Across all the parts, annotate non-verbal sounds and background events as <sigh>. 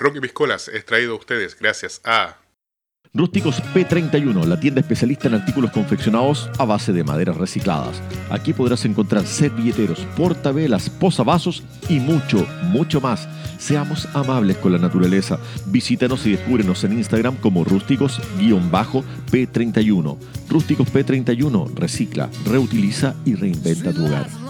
Rocky Piscolas es traído a ustedes gracias a Rústicos P31, la tienda especialista en artículos confeccionados a base de maderas recicladas. Aquí podrás encontrar servilleteros, portavelas, posavasos y mucho, mucho más. Seamos amables con la naturaleza. Visítanos y descúbrenos en Instagram como rústicos-p31. Rústicos P31, recicla, reutiliza y reinventa tu hogar.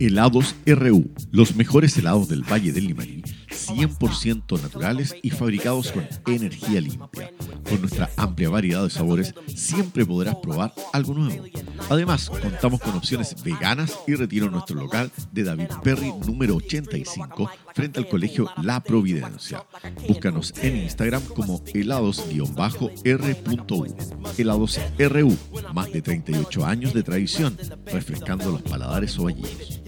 Helados RU, los mejores helados del Valle del Limarí, 100% naturales y fabricados con energía limpia. Con nuestra amplia variedad de sabores, siempre podrás probar algo nuevo. Además, contamos con opciones veganas y retiro en nuestro local de David Perry número 85 frente al colegio La Providencia. Búscanos en Instagram como helados-r.u. Helados RU, más de 38 años de tradición, refrescando los paladares ovallinos.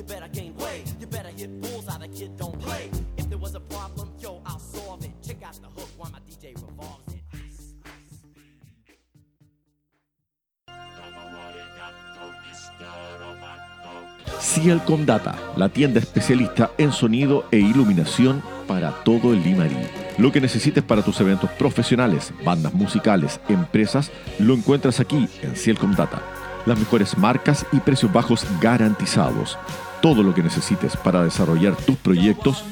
Cialcom Data, la tienda especialista en sonido e iluminación para todo el Limarí. Lo que necesites para tus eventos profesionales, bandas musicales, empresas, lo encuentras aquí en Cielcom Data. Las mejores marcas y precios bajos garantizados. Todo lo que necesites para desarrollar tus proyectos,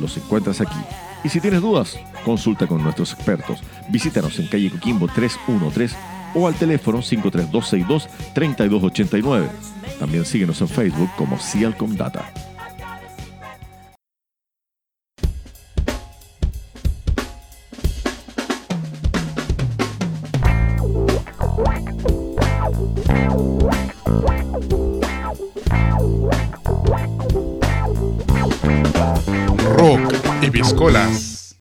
los encuentras aquí. Y si tienes dudas, consulta con nuestros expertos. Visítanos en calle Coquimbo 313 o al teléfono 53262-3289. También síguenos en Facebook como Cialcom Data. Y Piscolas.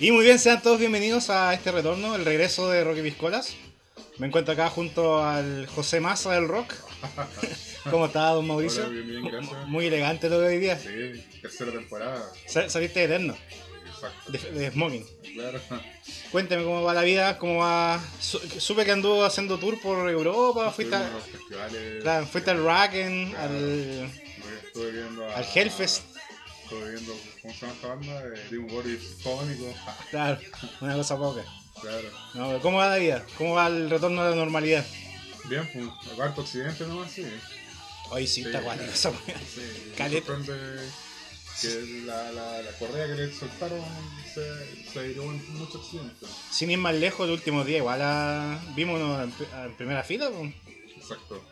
Y muy bien, sean todos bienvenidos a este retorno, el regreso de Rocky Piscolas. Me encuentro acá junto al José Massa del Rock. <laughs> ¿Cómo está, don Mauricio? Hola, bien, bien, gracias. Muy elegante lo de hoy día. Sí, tercera temporada. Sa- Saliste eterno, Exacto. de, de smoking. Claro. Cuénteme cómo va la vida, cómo va... su- Supe que anduvo haciendo tour por Europa, fuiste, Estuvimos en a, los festivales. claro, fuiste al Racken, Claro. al, Estuve viendo a, al Hellfest. Estuve viendo, ¿cómo se llama esta banda? Eh, Dim Boris Fónico. Claro, una cosa poca. Claro. No, ¿Cómo va la vida? ¿Cómo va el retorno a la normalidad? Bien, pues, aparte occidente nomás, sí. Hoy sí, Sí. está guay esa. Sí, Caleta. Que la, la, la correa que le soltaron se, se derivó en mucho accidente. Sin ir más lejos, el último día igual ah, vimos en, en primera fila. pues. Exacto.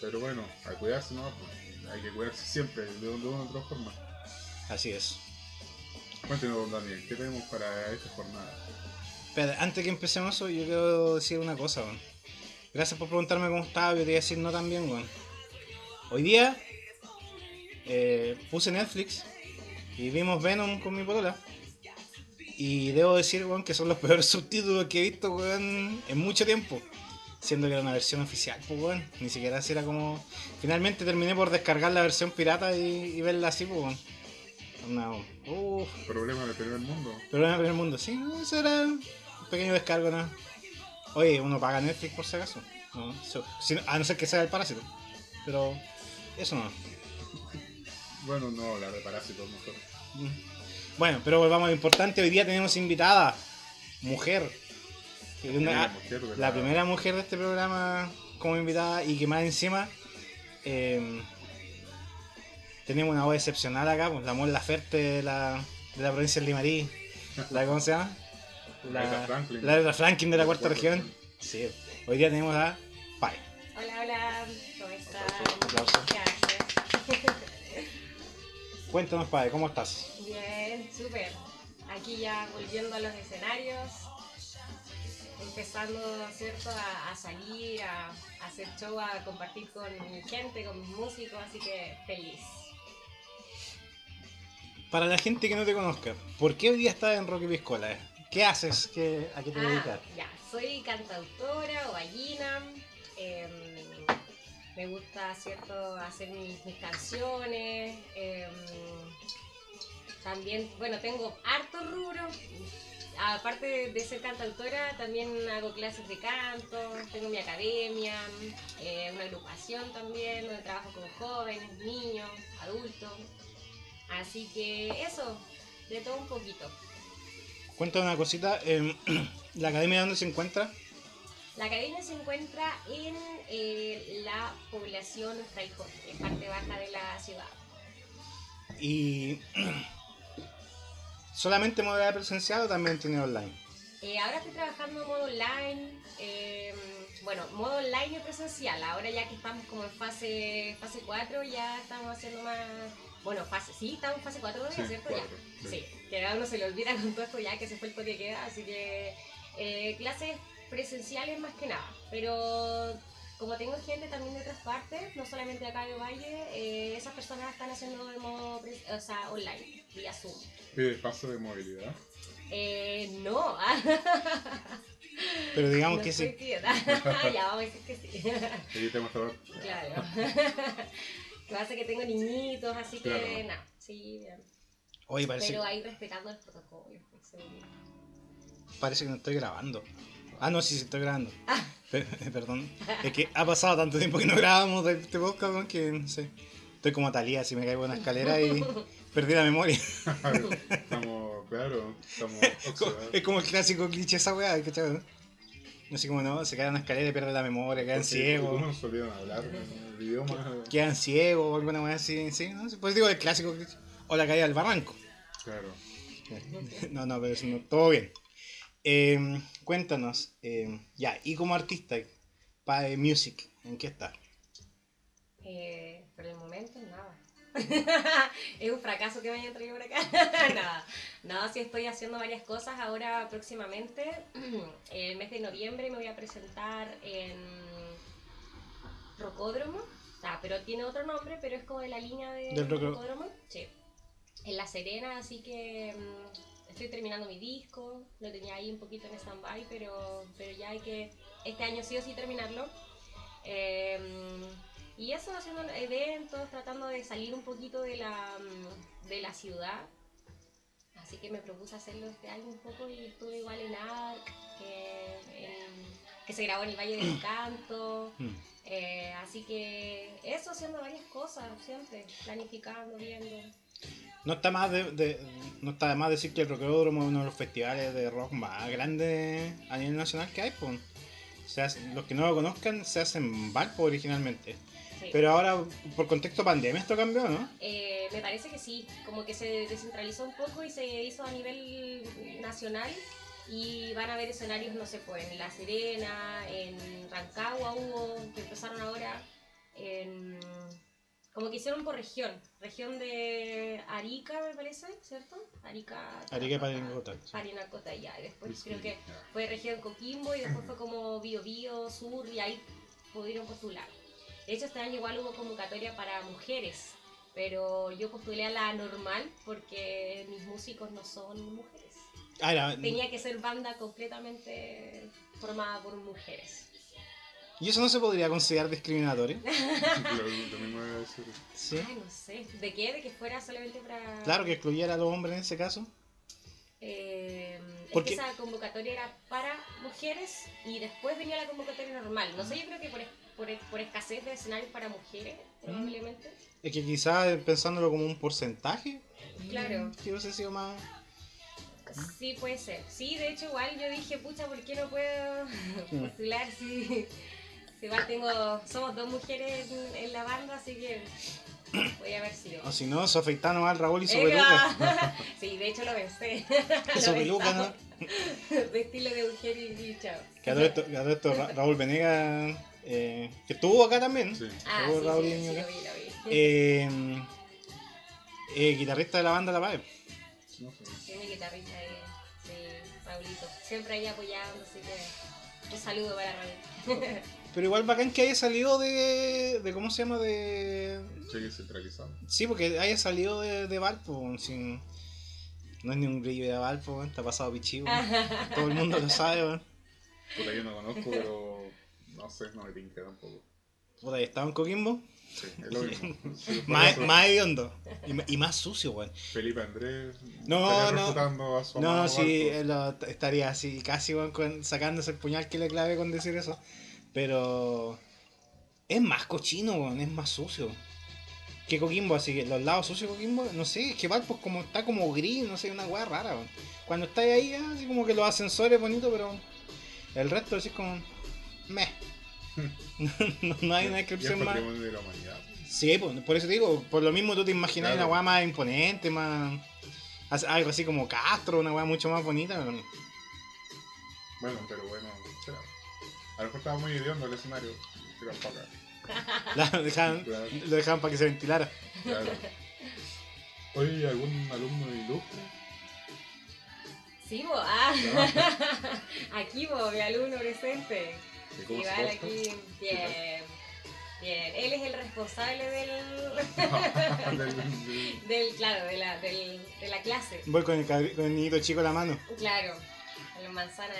Pero bueno, a cuidarse, ¿no? Pues, hay que cuidarse siempre, de, de una u otra forma. Así es. Cuéntenos, don Daniel, ¿qué tenemos para esta jornada? Espera, antes que empecemos eso, yo quiero decir una cosa, weón. Gracias por preguntarme cómo estaba, yo te iba a decir no tan bien, weón. Hoy día eh, puse Netflix y vimos Venom con mi polola. Y debo decir, weón, que son los <laughs> peores subtítulos que he visto, weón, en mucho tiempo. Siendo que era una versión oficial, pues, weón. Ni siquiera así era como... Finalmente terminé por descargar la versión pirata y, y verla así, pues, weón. No, Problema del primer mundo. en el primer mundo, sí, eso era un pequeño descargo, ¿no? Oye, uno paga Netflix por si acaso. No, si no- a no ser que sea el parásito. Pero eso no. Bueno, no, la de parásitos mejor. Mm. Bueno, pero volvamos a lo importante. Hoy día tenemos invitada, mujer. Una- la primera mujer de este programa como invitada y que más encima eh, tenemos una voz excepcional acá, pues la Mon Laferte de la, de la provincia de Limarí. La, ¿Cómo se llama? <laughs> La, Aretha Franklin. la Aretha Franklin de la cuarta región. Sí, hoy día tenemos a Pai. Cuéntanos, Pai, ¿cómo estás? Bien, súper. Aquí ya volviendo a los escenarios. empezando, ¿cierto? A, a salir, a, a hacer show, a compartir con mi gente, con mis músicos, así que feliz. Para la gente que no te conozca, ¿por qué hoy día estás en Rocky Piscola? ¿Qué haces? ¿Qué, ¿A qué te Ah, dedicas? ya, soy cantautora o ballina. em, me gusta, ¿cierto?, hacer mis, mis canciones. em, también, bueno, tengo harto rubro. Aparte de, ser cantautora, también hago clases de canto, tengo mi academia, eh, una agrupación también, donde trabajo con jóvenes, niños, adultos. Así que eso, de todo un poquito. Cuéntame una cosita. em, <clears throat> ¿La academia dónde se encuentra? La academia se encuentra en eh, la población Fraijón, en parte baja de la ciudad. Y. <clears throat> ¿Solamente modalidad presencial o también tiene online? Eh, ahora estoy trabajando en modo online, eh, bueno, modo online y presencial. Ahora ya que estamos como en fase fase 4, ya estamos haciendo más... Bueno, fase, sí, estamos en fase 4 todavía, Sí, ¿cierto? ya. sí. Sí, que a uno se le olvida con todo esto ya que se fue el toque queda, así que eh, clases presenciales más que nada. Pero como tengo gente también de otras partes, no solamente de acá de Valle, eh, esas personas están haciendo de modo o sea, online, vía Zoom. Pide paso de movilidad. Eh, no, <laughs> Pero digamos no que sí. <laughs> ya vamos a decir que sí. Te muestro. claro. <laughs> que pasa que tengo niñitos, así que Claro. nada, sí, bien. Oye, parece, Pero ahí respetando el protocolo. seguro. parece que no estoy grabando. Ah, no, sí, sí estoy grabando. <laughs> Ah. Pe- <laughs> Perdón. Es que ha pasado tanto tiempo que no grabamos de este podcast que no sé. Estoy como Talía, si me caigo en una escalera y <laughs> perdí la memoria. estamos, claro, estamos oxidados. Es como el clásico cliché esa weá, ¿cachai? no? Así como no, se cae en una escalera y pierde la memoria, quedan Porque ciegos. Se olvidan hablar en el idioma. Quedan ciegos o alguna weá así, sí, ¿no? Pues digo el clásico cliché. O la caída del barranco. Claro. No, no, pero eso no, todo bien. Eh, cuéntanos, eh, ya, y como artista, para Music, ¿en qué está? Eh, por el momento, nada. <laughs> es un fracaso que me hayan traído por acá. <laughs> nada. Nada, sí estoy haciendo varias cosas. Ahora, próximamente, <clears throat> el mes de noviembre, me voy a presentar en Rocódromo. Ah, pero tiene otro nombre, pero es como de la línea de Del Rocódromo. Sí. En La Serena, así que mm, estoy terminando mi disco. Lo tenía ahí un poquito en stand-by, pero, pero ya hay que este año sí o sí terminarlo. Em, y eso, haciendo eventos, tratando de salir un poquito de la, de la ciudad. Así que me propuse hacerlo este año un poco y estuve igual en ARC, que, que se grabó en el Valle del <clears throat> Encanto. Mm. Eh, así que eso, haciendo varias cosas, siempre, planificando, viendo. No está más de, de- no está de más decir que el Rockeródromo es uno de los festivales de rock más grandes a nivel nacional que hay, pues. Se hace- los que no lo conozcan se hacen en Valpo originalmente. Sí. Pero ahora, por contexto pandemia, esto cambió, ¿no? Eh, me parece que sí, como que se descentralizó un poco y se hizo a nivel nacional y van a haber escenarios, no sé, pues en La Serena, en Rancagua hubo, que empezaron ahora, en, como que hicieron por región, región de Arica me parece, ¿cierto? Arica. Arica y Parinacota. Parinacota ya, y después creo que fue región Coquimbo y después fue como Bio Bio, Sur y ahí pudieron postular. De hecho, este año igual hubo convocatoria para mujeres, pero yo postulé a la normal porque mis músicos no son mujeres. Ah, era- Tenía que ser banda completamente formada por mujeres. ¿Y eso no se podría considerar discriminatorio? Lo, lo mismo iba a decir. Sí. Ay, no sé. ¿De qué? ¿De que fuera solamente para...? Claro, que excluyera a los hombres en ese caso. Eh, es Porque- que esa convocatoria era para mujeres y después venía la convocatoria normal. No sé, yo creo que por, es- por, es- por escasez de escenarios para mujeres, probablemente. Es que quizás pensándolo como un porcentaje, Claro. que hubiese sido más. Sí, puede ser. Sí, de hecho, igual yo dije, pucha, ¿por qué no puedo <laughs> postular si, si igual tengo. Somos dos mujeres en, en la banda, así que podría haber sido. O si no, su afeitano al Raúl y su peluca. ah, <laughs> sí, de hecho lo pensé. <laughs> Su peluca, ¿no? Vestirlo de mujer y, y chao. Que a todo esto, que a todo esto Ra- Raúl Venegas, eh, que estuvo acá también. Sí. Ah, Estuvo sí, Raúl sí, sí, acá. lo vi, lo vi. Eh, eh, guitarrista de la banda La Paz. No sé. Guitarrista ahí. Sí, Raulito. Siempre ahí apoyando, así que un saludo para Raúl. <laughs> Pero igual bacán que haya salido de. de ¿Cómo se llama? De. Cheque centralizado. Sí, porque haya salido de, de Valpo, sin. No es ni un brillo de Valpo, está pasado pichivo. <laughs> Todo el mundo lo sabe, weón. Puta, yo no conozco, pero no sé, no me tinca tampoco. Puta, ¿y estaba en Coquimbo? Sí, es lo mismo. Más, más hediondo. Y, más sucio, weón. Felipe Andrés No, estaría no. a su No, sí, él lo- estaría así, casi weón, sacándose el puñal que le clave con decir eso. Pero. Es más cochino, weón, es más sucio. Que Coquimbo, así que los lados sucios de Coquimbo, no sé, es que Valpo como, está como gris, no sé, una weá rara, weón. Cuando estáis ahí, así como que los ascensores bonitos, pero el resto así como. Meh. <laughs> no, no hay una descripción más. patrimonio de la humanidad. Sí, por, por eso te digo, por lo mismo tú te imaginas Claro. una weá más imponente, más. Algo así como Castro, una weá mucho más bonita. pero no. Bueno, pero bueno, será. A lo mejor estaba muy hediondo el escenario. Tiran para acá. <laughs> La- lo, dejaban, Claro. lo dejaban para que se ventilara. Claro. Oye, ¿algún alumno ilustre? Sí, bo, ah. <laughs> aquí, bo, mi alumno presente. ¿Y cómo se Igual aquí, bien. Bien, él es el responsable del, <laughs> Del- claro, de la, del, de la clase. Voy con el, con el niñito chico en la mano. Claro, a la manzana.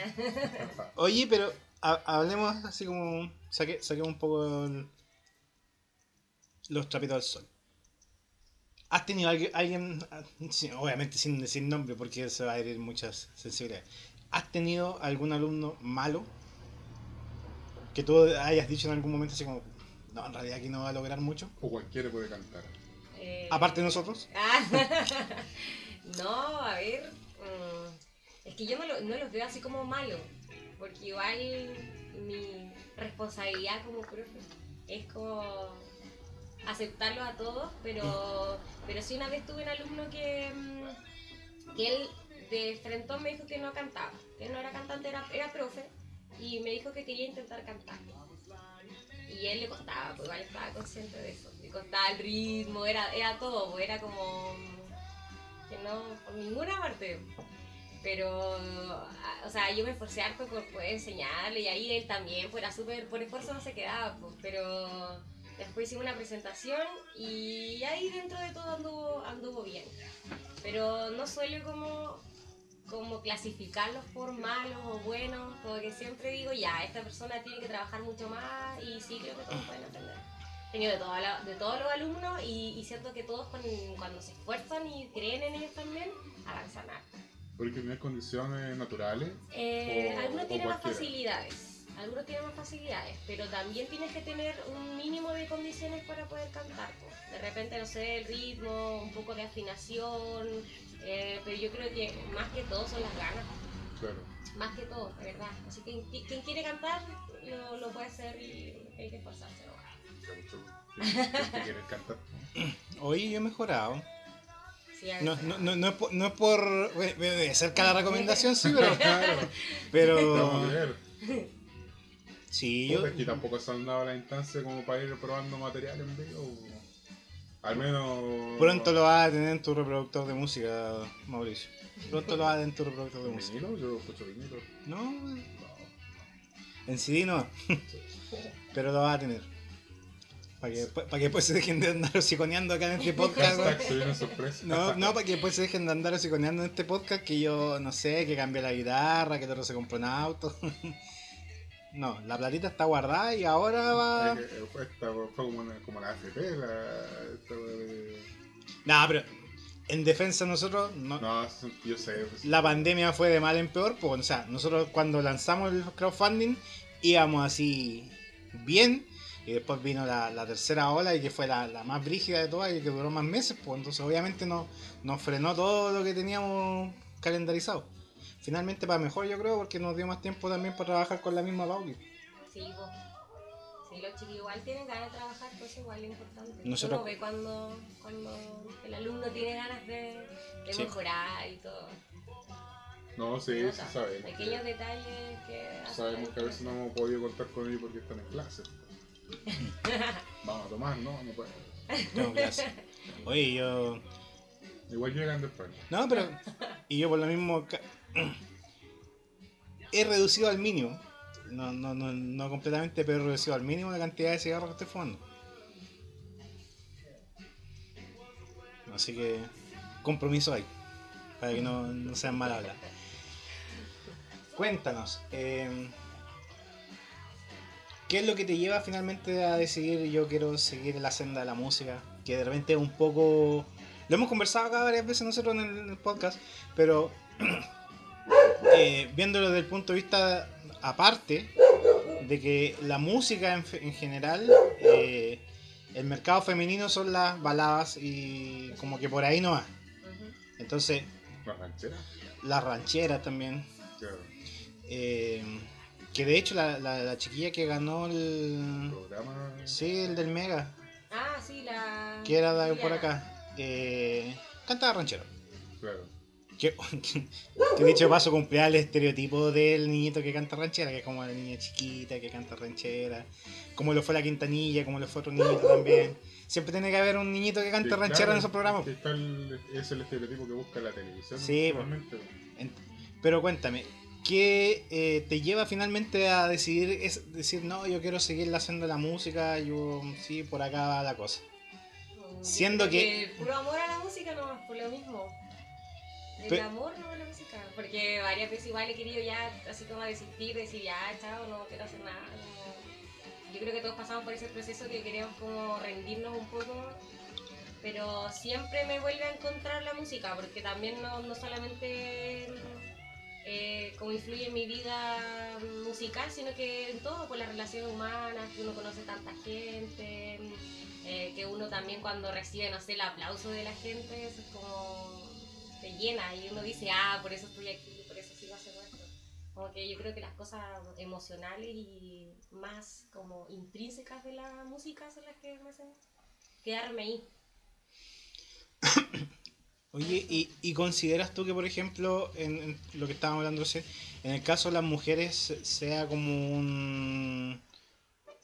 Oye, pero hablemos así como. Saque, saquemos un poco el- los trapitos al sol. ¿Has tenido alguien, alguien obviamente sin decir nombre porque se va a herir muchas sensibilidades, ¿has tenido algún alumno malo que tú hayas dicho en algún momento así como, no, en realidad aquí no va a lograr mucho? O cualquiera puede cantar. Eh, Aparte de nosotros. <laughs> No, a ver. mm, es que yo no, lo- no los veo así como malos. Porque igual mi responsabilidad como profe es como aceptarlos a todos. Pero, pero sí una vez tuve un alumno que, mm, que él de frente me dijo que no cantaba. Que no era cantante, era, era profe. Y me dijo que quería intentar cantar. Y él le costaba, pues igual estaba consciente de eso. Le costaba el ritmo, era, era todo, pues era como que no, por ninguna parte. Pero, a- o sea, yo me esforcé harto por poder enseñarle y ahí él también, pues era súper, por esfuerzo no se quedaba, pues, pero después hicimos una presentación y ahí dentro de todo anduvo, bien. Pero no suelo como, como clasificarlos por malos o buenos, como que siempre digo, ya, esta persona tiene que trabajar mucho más y sí creo que todos pueden aprender. He tenido de, de todos los alumnos y, siento que todos cuando se esfuerzan y creen en ellos también, avanzan harto. Porque no hay condiciones naturales. Eh, O- algunos o tienen más facilidades, algunos tienen más facilidades, pero también tienes que tener un mínimo de condiciones para poder cantar. po. De repente, no sé, el ritmo, un poco de afinación, eh, pero yo creo que más que todo son las ganas, Claro. más que todo, de verdad. Así que quien, quien quiere cantar lo, lo puede hacer y hay que esforzarse. ¿no? mucho- quieren cantar. Oye, yo he mejorado. No, no, no, no es por, no es por ser cada <laughs> recomendación, sí, pero, Claro. Te vamos a pero sí, yo, es que tampoco se han dado la instancia como para ir probando material en vivo. Al menos. pronto lo vas a tener en tu reproductor de música, Mauricio. Pronto lo vas a tener en tu reproductor de ¿En música. vinilo? Yo escucho vinilo. No, No. en CD no, pero lo vas a tener. Para que, después- para que después se dejen de andar hociconeando acá en este podcast. No, no, para que después se dejen de andar hociconeando en este podcast que yo, no sé, que cambié la guitarra, que otro se compró un auto. <laughs> No, la platita está guardada y ahora va... Eh, fue, esta, fue como, una- como la AFP, la. esta pero en defensa nosotros, no, No, yo sé. pues, la pandemia fue de mal en peor, pues, o sea, nosotros cuando lanzamos el crowdfunding íbamos así bien y después vino la, la tercera ola y que fue la, la más brígida de todas y que duró más meses, pues entonces obviamente no, nos frenó todo lo que teníamos calendarizado. Finalmente para mejor yo creo porque nos dio más tiempo también para trabajar con la misma Pauli. Sí, po. Sí, los chicos igual tienen ganas de trabajar, pues igual es importante. Nosotros- Uno ve cuando, cuando el alumno tiene ganas de, de Sí. mejorar y todo. No, sí, Se sí sabemos. Pequeños que- detalles que Sabemos que a veces no hemos podido contar con ellos porque están en clase. <laughs> Vamos a tomar, ¿no? No puede. Tengo clase. Oye, yo... Igual llegan después. No, pero... Y yo por lo mismo... <clears throat> he reducido al mínimo. No, no, no, no completamente, pero he reducido al mínimo la cantidad de cigarros que estoy fumando. Así que compromiso hay, para que no, no sean mal hablar. Cuéntanos, eh, ¿qué es lo que te lleva finalmente a decidir yo quiero seguir la senda de la música? Que de repente es un poco... Lo hemos conversado acá varias veces nosotros en el, en el podcast, pero <clears throat> eh, viéndolo desde el punto de vista aparte, de que la música en, general, eh, el mercado femenino son las baladas y como que por ahí no va. Entonces, ¿La ranchera? las rancheras también. Claro. eh, que de hecho la, la- la chiquilla que ganó el... Programa. Sí, el del Mega, Ah, sí, la. que era de por acá. Eh, cantaba ranchero. Claro. Que, <laughs> que dicho paso cumplía el estereotipo del niñito que canta ranchera, que es como la niña chiquita que canta ranchera, como lo fue la Quintanilla, como lo fue otro niñito también. Siempre tiene que haber un niñito que cante Sí, ranchera claro, en esos programas. que está el- es el estereotipo que busca la televisión. Sí, Pero cuéntame, ¿qué eh, te lleva finalmente a decidir es decir, no, yo quiero seguir la senda de la música, yo sí, por acá va la cosa? Mm, Siendo que- el puro amor a la música no por lo mismo. El Pe- amor no a la música. Porque varias veces igual he querido ya así como desistir, decir ya, chao, no quiero hacer nada. Yo creo que todos pasamos por ese proceso que queremos como rendirnos un poco. Pero siempre me vuelve a encontrar la música, porque también no, no solamente eh, como influye en mi vida musical, sino que en todo, por las relaciones humanas, que uno conoce tanta gente, eh, que uno también cuando recibe, no sé, el aplauso de la gente, eso es como te llena y uno dice, ah, por eso estoy aquí, por eso sigo haciendo esto. Como que yo creo que las cosas emocionales y más como intrínsecas de la música son las que me hacen quedarme ahí. <coughs> Oye, ¿y, y consideras tú que, por ejemplo, en, en lo que estábamos hablando recién, en el caso de las mujeres sea como un,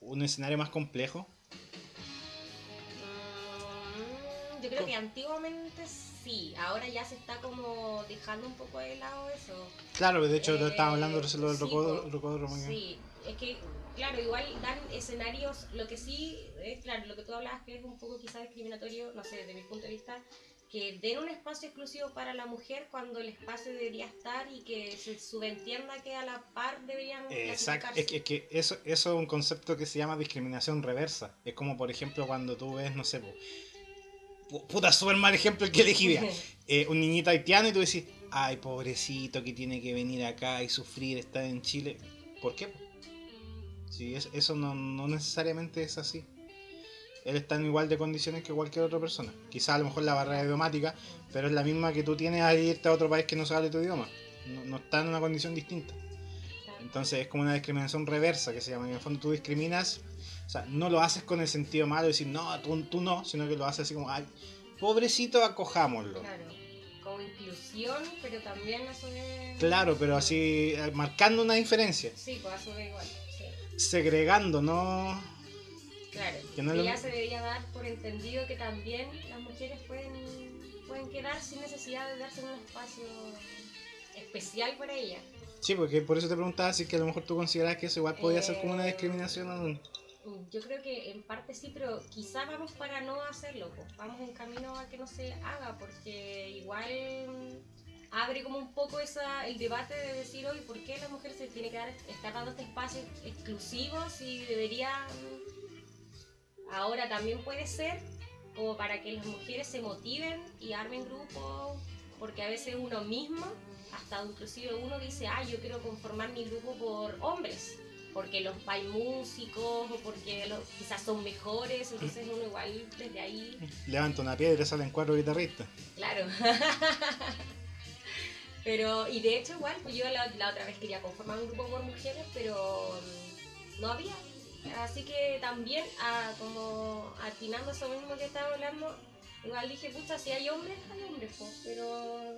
un escenario más complejo? Mm, Yo creo que antiguamente sí, ahora ya se está como dejando un poco de lado eso. Claro, de hecho, Eh, estábamos hablando recién lo del sí, rocódromo. Sí, es que, claro, igual dan escenarios, lo que sí, es claro, lo que tú hablabas que es un poco quizás discriminatorio, no sé, desde mi punto de vista, que den un espacio exclusivo para la mujer cuando el espacio debería estar y que se subentienda que a la par deberían Exacto, clasificarse. es que, es que eso, eso es un concepto que se llama discriminación reversa. Es como, por ejemplo, cuando tú ves, no sé, puta, súper mal ejemplo el que elegí. <laughs> Eh, un niñito haitiano y tú decís, ay, pobrecito que tiene que venir acá y sufrir, estar en Chile. ¿Por qué? Sí, es- eso no, no necesariamente es así. Él está en igual de condiciones que cualquier otra persona. Quizás a lo mejor la barrera idiomática, pero es la misma que tú tienes al irte a otro país que no se hable tu idioma. No, no está en una condición distinta. Entonces es como una discriminación reversa que se llama. En el fondo tú discriminas, o sea, no lo haces con el sentido malo de decir, no, tú, tú no, sino que lo haces así como, ay, pobrecito, acojámoslo. Claro, como inclusión, pero también es... Claro, pero así, eh, marcando una diferencia, Sí, pues es igual, sí. segregando, no... Claro, Que no que lo- ya se debería dar por entendido que también las mujeres pueden, pueden quedar sin necesidad de darse un espacio especial para ellas. Sí, porque por eso te preguntaba si es que a lo mejor tú consideras que eso igual podía ser como una Eh, discriminación o no. Yo creo que en parte sí, pero quizá vamos para no hacerlo, pues. vamos en camino a que no se haga, porque igual mm, abre como un poco esa, el debate de decir hoy por qué la mujer se tiene que dar, estar dando este espacio exclusivo si debería, mm, ahora también puede ser, como para que las mujeres se motiven y armen grupos, porque a veces uno mismo, hasta inclusive uno dice, ah, yo quiero conformar mi grupo por hombres porque los hay músicos o porque los, quizás son mejores, entonces uno igual desde ahí, Levanta una piedra y salen cuatro guitarristas. claro. <laughs> pero, y de hecho igual, pues yo la, la otra vez quería conformar un grupo por mujeres, pero no había. Así que también, ah, como atinando eso mismo que estaba hablando, igual dije, pucha, si hay hombres, hay hombres, pues, pero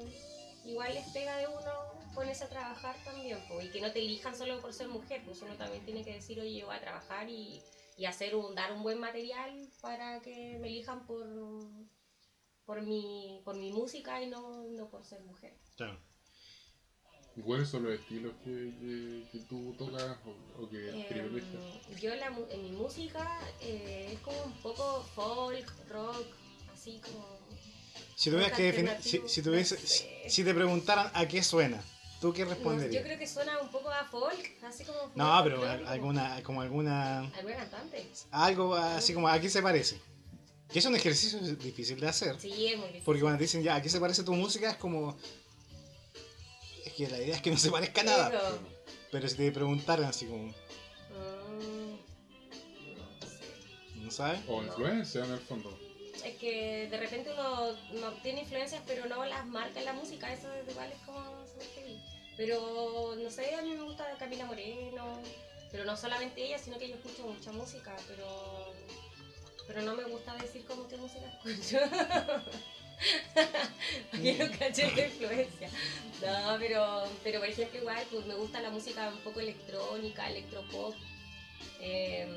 igual les pega de uno ponerse a trabajar también, y que no te elijan solo por ser mujer, pues uno también tiene que decir, oye, yo voy a trabajar y, y hacer un, dar un buen material para que me elijan por, por, mi, por mi música y no, no por ser mujer. Claro. ¿Y cuáles son los estilos que, que, que tú tocas o, o que? Em, yo la, en mi música eh, es como un poco folk, rock, así como... Si tuvieras que definir, si, si, tuviese- no si, si te preguntaran a qué suena, ¿tú qué No, responderías? yo creo que suena un poco a folk, así como... folk, No, pero alguna, como alguna, ¿Alguna cantante? algo así como a qué se parece. Que es un ejercicio difícil de hacer. Sí, es muy difícil. Porque cuando te dicen ya, ¿a qué se parece tu música? Es como... Es que la idea es que no se parezca a nada. Pero si te preguntaran así como, Mm, no sé. ¿no sabes? O influencia en el fondo. Es que de repente uno no tiene influencias, pero no las marca en la música. Eso es igual es como. Pero no sé, a mí me gusta Camila Moreno. Pero no solamente ella, sino que yo escucho mucha música. Pero, pero no me gusta decir como qué música escucho. <laughs> <laughs> No caché la influencia. No, pero, pero por ejemplo, igual pues, me gusta la música un poco electrónica, electropop. em,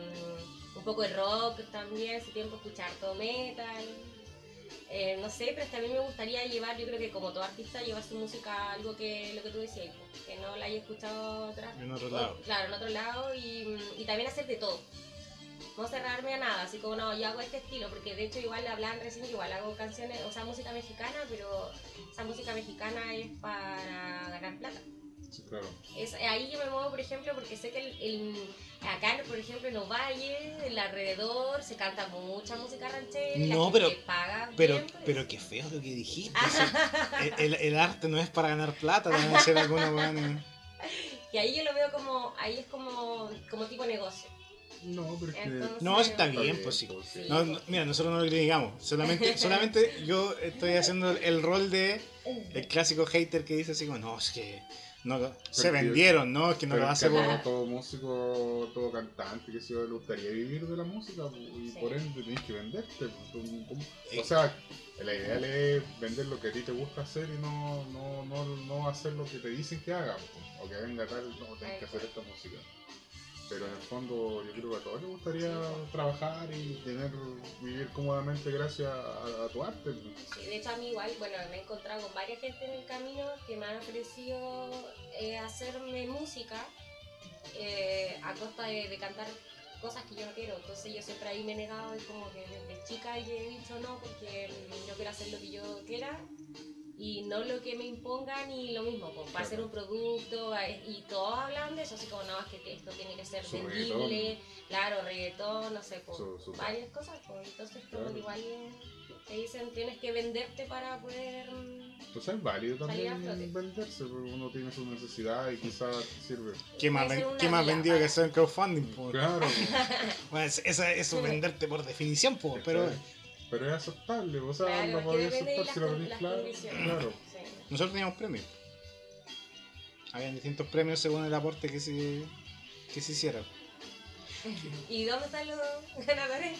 un poco de rock también, si tiempo escuchar todo metal. Eh, no sé, pero mí me gustaría llevar, yo creo que como todo artista, llevar su música a algo que lo que tú decías, que no la haya escuchado otra, En otro lado. Claro, en otro lado y, y también hacer de todo. No cerrarme a nada, así como no, yo hago este estilo, porque de hecho igual hablan recién, que igual hago canciones, o sea, música mexicana, pero esa música mexicana es para ganar plata. Sí, claro. Es, ahí yo me muevo, por ejemplo, porque sé que el, el- acá, por ejemplo, en los valles, el alrededor, se canta mucha música ranchera. No, gente pero- paga Pero, bien por pero eso. qué feo lo que dijiste. o sea, el, el- el arte no es para ganar plata, deben ser algunos <laughs> weones. Y ahí yo lo veo como, ahí es como, como tipo negocio. No, pero es que. Entonces- No, está bien, pues sí. No, no, mira, nosotros no lo criticamos. Solamente, <laughs> solamente yo estoy haciendo el, rol de el clásico hater que dice así como, no, es que no, se vendieron, no, es que no lo hace por... todo, músico, todo cantante que se le gustaría vivir de la música y Sí. por ende tenés que venderte. Eh. O sea, la ideal es vender lo que a ti te gusta hacer y no, no, no, no hacer lo que te dicen que hagas. pues, O que venga tal, no, tienes que hacer esta música. Pero en el fondo yo creo que a todos les gustaría trabajar y tener vivir cómodamente gracias a, tu arte. Sí, de hecho a mí igual, bueno, me he encontrado con varias gente en el camino que me han ofrecido eh, hacerme música eh, a costa de, cantar cosas que yo no quiero. Entonces yo siempre ahí me he negado y como que desde chica yo he dicho no porque yo quiero hacer lo que yo quiera y no lo que me impongan y lo mismo, pues, para hacer un producto y todos hablan de eso, así como no, es que esto tiene que ser Su vendible, claro, reggaetón, no sé, pues, Su- su- varias cosas, pues, entonces como Claro. que igual te dicen tienes que venderte para poder... mm, Entonces es válido también venderse, porque uno tiene su necesidad y quizás sirve. ¿Qué más, ven- qué más vendido que hacer en crowdfunding? po? Claro, <laughs> Bueno, eso es venderte por definición, po, pero pero es aceptable, o sea, Claro, depende de aceptar si lo las claro. condiciones. Claro, sí. nosotros teníamos premios. Habían distintos premios según el aporte que se, que se hiciera. ¿Y dónde están los ganadores?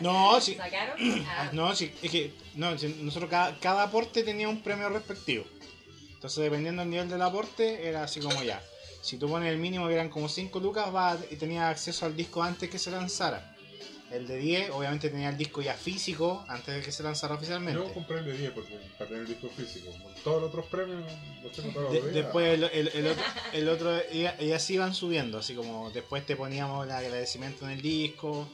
No, sí, ¿Sacaron? <clears throat> Ah, No, sí, es que no, sí, nosotros cada, cada aporte tenía un premio respectivo. Entonces, dependiendo del nivel del aporte, era así como ya. Si tú pones el mínimo, que eran como 5 lucas, va, y tenía acceso al disco antes que se lanzara. El de 10, obviamente, tenía el disco ya físico antes de que se lanzara oficialmente. yo compré el de 10 porque para tener disco físico. Todos los otros premios los tengo todos De- los días. después el, el- el otro, el otro y, y así iban subiendo, así como después te poníamos el agradecimiento en el disco,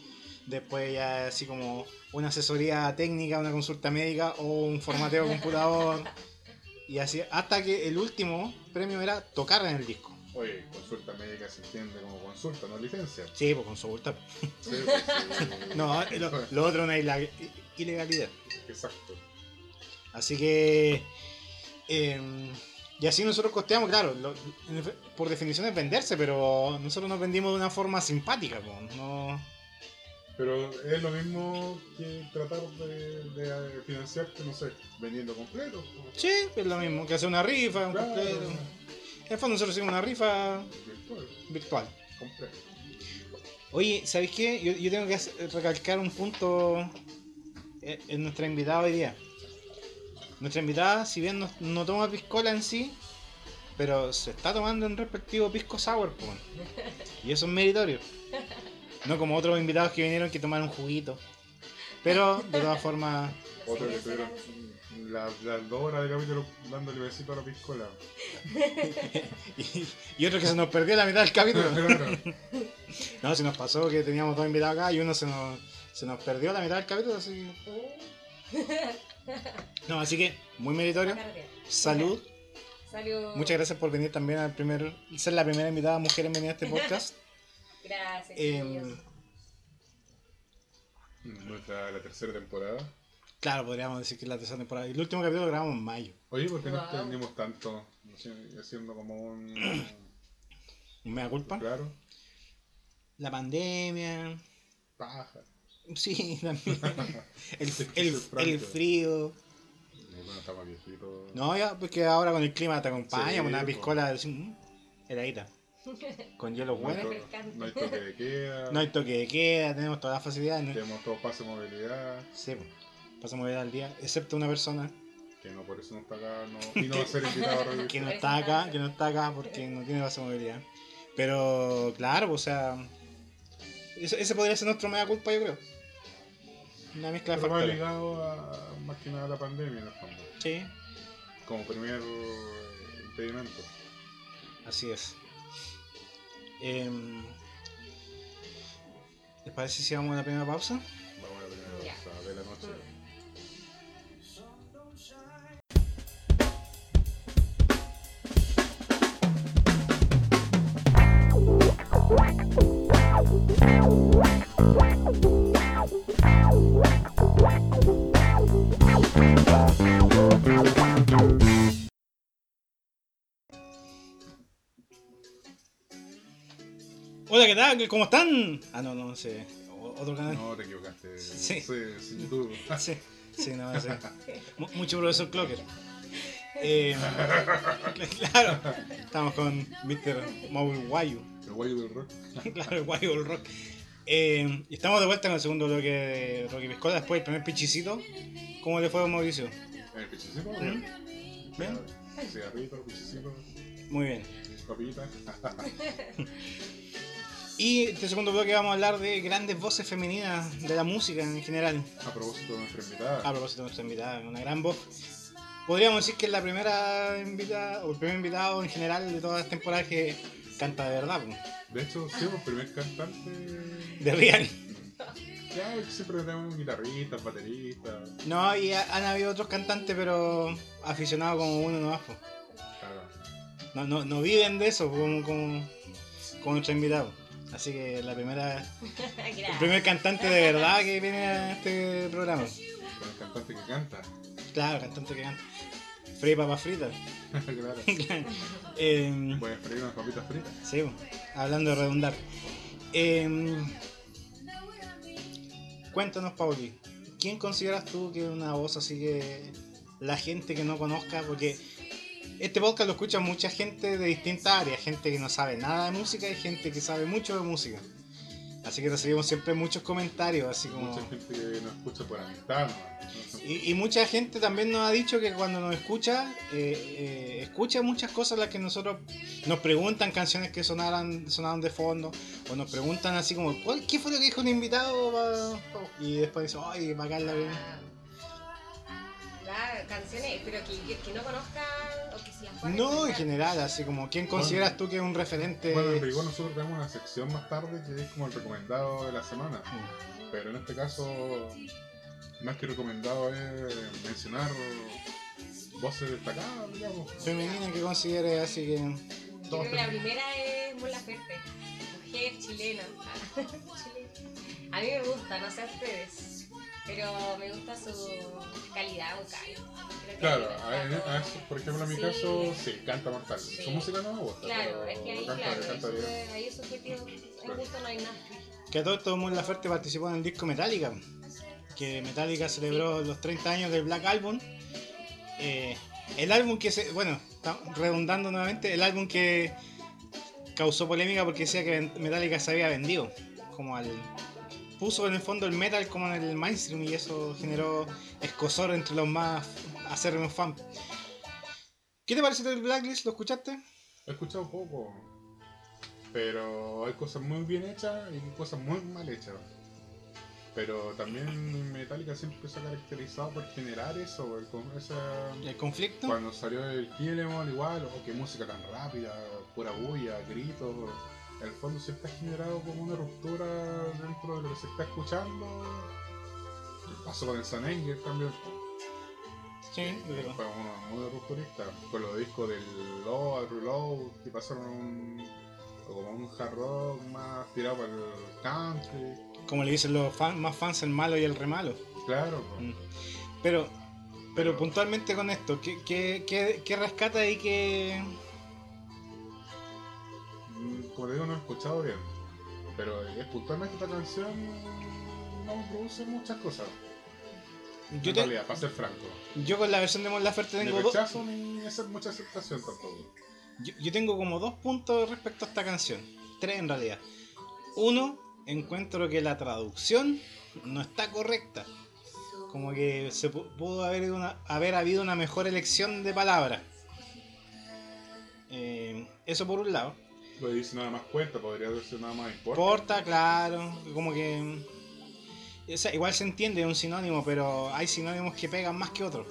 después ya así como una asesoría técnica, una consulta médica o un formateo de computador y así hasta que el último premio era tocar en el disco. Oye, consulta médica se entiende como consulta, no licencia. Sí, pues consulta. Sí, pues, sí. <laughs> No, lo, lo otro es una ila- ilegalidad. Exacto. Así que. eh, y así nosotros costeamos, claro, lo- por definición es venderse, pero nosotros nos vendimos de una forma simpática, no. Pero es lo mismo que tratar de, de financiarte, no sé, vendiendo completo. Sí, es lo mismo que hacer una rifa, un Claro, completo. En el fondo nosotros hicimos una rifa virtual, virtual. completo. Oye, ¿sabéis qué? Yo, yo tengo que recalcar un punto en, en nuestra invitada hoy día. Nuestra invitada, si bien no, no toma piscola en sí, pero se está tomando un respectivo pisco sour, po. Y eso es meritorio. No como otros invitados que vinieron que tomaron un juguito. Pero, de todas formas, No sé Otro que tuvieron. Las las dos horas de capítulo dándole besito a la piscola. <laughs> Y, y otro que se nos perdió la mitad del capítulo. <laughs> No, si nos pasó que teníamos dos invitados acá y uno se nos, se nos perdió la mitad del capítulo, así <laughs> No, así que, muy meritorio. Salud. Salud. Muchas gracias por venir también al primer, ser la primera invitada mujer en venir a este podcast. Gracias. Chiquillos. Nuestra la tercera temporada. Claro, podríamos decir que es la tercera temporada. Y el último capítulo lo grabamos en mayo. Oye, ¿por qué no Wow. extendimos tanto? Haci- Haciendo como un. <clears throat> ¿Me da culpa? Claro. La pandemia. Paja. Sí, <laughs> también. <laughs> El, el, frío. Bueno, estamos viejitos. No, ya, porque ahora con el clima te acompaña, Sí, con una po. piscola así, mm, heladita. <laughs> Con hielo No hay, bueno. no hay toque de queda. No hay toque de queda, tenemos todas las facilidades. ¿no? Tenemos todo pase de movilidad. Sí, po. Pasamos el al día, excepto una persona Que no, por eso no está acá. No, y no va a ser invitado a <laughs> revivir. que no está acá, que no está acá porque no tiene base de movilidad. Pero claro, o sea, ese, ese podría ser nuestro mega culpa, yo creo. Una mezcla de Pero más factores. ligado a más que nada a la pandemia en el fondo. Sí, Como primer impedimento. así es. Em, ¿Les parece si vamos a la primera pausa? Vamos a la primera pausa de la noche. Hola, ¿qué tal? ¿Cómo están? Ah, no, no sé. Otro canal. No, te equivocaste. Sí. Sí, sí, YouTube. <laughs> Sí, sí, no. Mu- Mucho profesor Clocker. Eh, <laughs> claro, estamos con Mr. Maul Guayu. El guayo del rock. <laughs> Claro, el Guayu del rock. Eh, estamos de vuelta con el segundo bloque de Rocky Piscola, después el primer pichicito. ¿Cómo le fue a Mauricio? El pichicito, bien. Bien. Cigarrito, pichicito, Muy bien. <laughs> Y este segundo bloque vamos a hablar de grandes voces femeninas de la música en general. A propósito de nuestra invitada. A propósito de nuestra invitada, una gran voz. Podríamos decir que es la primera invitada, o el primer invitado en general de todas las temporadas que canta de verdad. De hecho, sí, el primer cantante. de real. Ya, siempre tenemos guitarristas, bateristas. No, y ha- han habido otros cantantes, pero aficionados como uno nomás, po. Claro. No, no, no viven de eso, como, como, como nuestro invitado. Así que la primera, <laughs> el primer cantante de verdad que viene a este programa. El cantante que canta. Claro, cantante que canta. Free <laughs> <laughs> papa frita. claro. Eh, Voy a freír unas papitas fritas. Sí, hablando de redundar. Em, cuéntanos, Pauli, ¿quién consideras tú que es una voz así que la gente que no conozca? Porque este podcast lo escucha mucha gente de distintas áreas, gente que no sabe nada de música y gente que sabe mucho de música. Así que recibimos siempre muchos comentarios, así como... Mucha gente que nos escucha por amistad, ¿no? Y, y mucha gente también nos ha dicho que cuando nos escucha, eh, eh, escucha muchas cosas las que nosotros nos preguntan, canciones que sonaran, sonaron de fondo, o nos preguntan así como, ¿cuál, ¿qué fue lo que dijo un invitado? pa- pa-?" Y después dicen, ay, bacán bien. Canciones, pero que, no conozcan o que se las puedan No, en general, así como, ¿quién consideras tú que es un referente? Bueno, en rigor nosotros tenemos una sección más tarde que es como el recomendado de la semana. Mm. Pero en este caso, más que recomendado es mencionar voces destacadas, digamos. Femenina que consideres así que... Yo creo que la primera es Mon Laferte, mujer chilena. <laughs> Chilena. A mí me gusta, no sé a ustedes, pero me gusta su calidad vocal. Claro, a, a por ejemplo, en mi Sí. caso, sí, canta mortal. Sí. Su música no me gusta, Claro, pero es que ahí, canta, claro, canta eso bien. es- ahí es subjetivo, en gusto no hay nada. Que a todo esto Mon Laferte participó en el disco Metallica. Que Metallica celebró los 30 años del Black Album. Eh, el álbum que se. Bueno, está redundando nuevamente, el álbum que causó polémica porque decía que Metallica se había vendido. Como al. Puso en el fondo el metal como en el mainstream y eso generó escosor entre los más acérrimos fans. ¿Qué te parece del Blacklist? ¿Lo escuchaste? He escuchado poco, pero hay cosas muy bien hechas y cosas muy mal hechas. Pero también Metallica siempre se ha caracterizado por generar eso, el, con- esa- ¿El conflicto? cuando salió el Kill Em All igual, o qué música tan rápida, pura bulla, gritos, en el fondo siempre ha generado como una ruptura se está escuchando. Pasó con el San Anger también, Sí, pero- fue uno muy rupturista, con los discos del Low, Reload, que pasaron un, como un hard rock más tirado para el country, como le dicen los fan- más fans, el malo y el remalo. claro. pues. Mm. Pero, pero puntualmente con esto, ¿qué, qué, qué, qué rescata y qué...? Mm, Como te digo, no he escuchado bien. Pero es puntualmente esta canción no produce muchas cosas. Yo, en te- realidad, para ser franco. yo con la versión de Mon Laferte Ni tengo, dos- rechazo ni hacer mucha aceptación tampoco. yo, yo tengo como dos puntos respecto a esta canción. Tres en realidad. Uno, encuentro que la traducción no está correcta. Como que se pu- pudo haber, una- haber habido una mejor elección de palabras. Eh, eso por un lado. Lo dice nada más cuenta, podría decir nada más importa. Porta, claro, como que... igual se entiende, un sinónimo, pero hay sinónimos que pegan más que otros.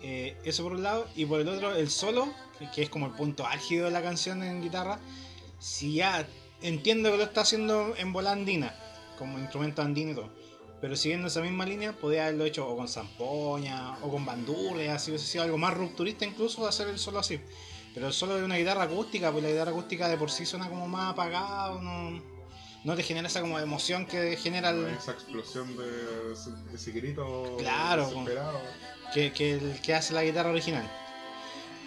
Eh, eso por un lado, y por el otro, el solo, que, es como el punto álgido de la canción en guitarra, si ya entiendo que lo está haciendo en bola andina, como instrumento andino y todo, pero siguiendo esa misma línea, podría haberlo hecho o con zampoña, o con bandurria, así hubiese sido algo más rupturista incluso hacer el solo así. Pero solo de una guitarra acústica, pues la guitarra acústica de por sí suena como más apagado, no, no te genera esa como emoción que genera el, Esa explosión de ese, ese grito Claro, desesperado. que, que, el que hace la guitarra original.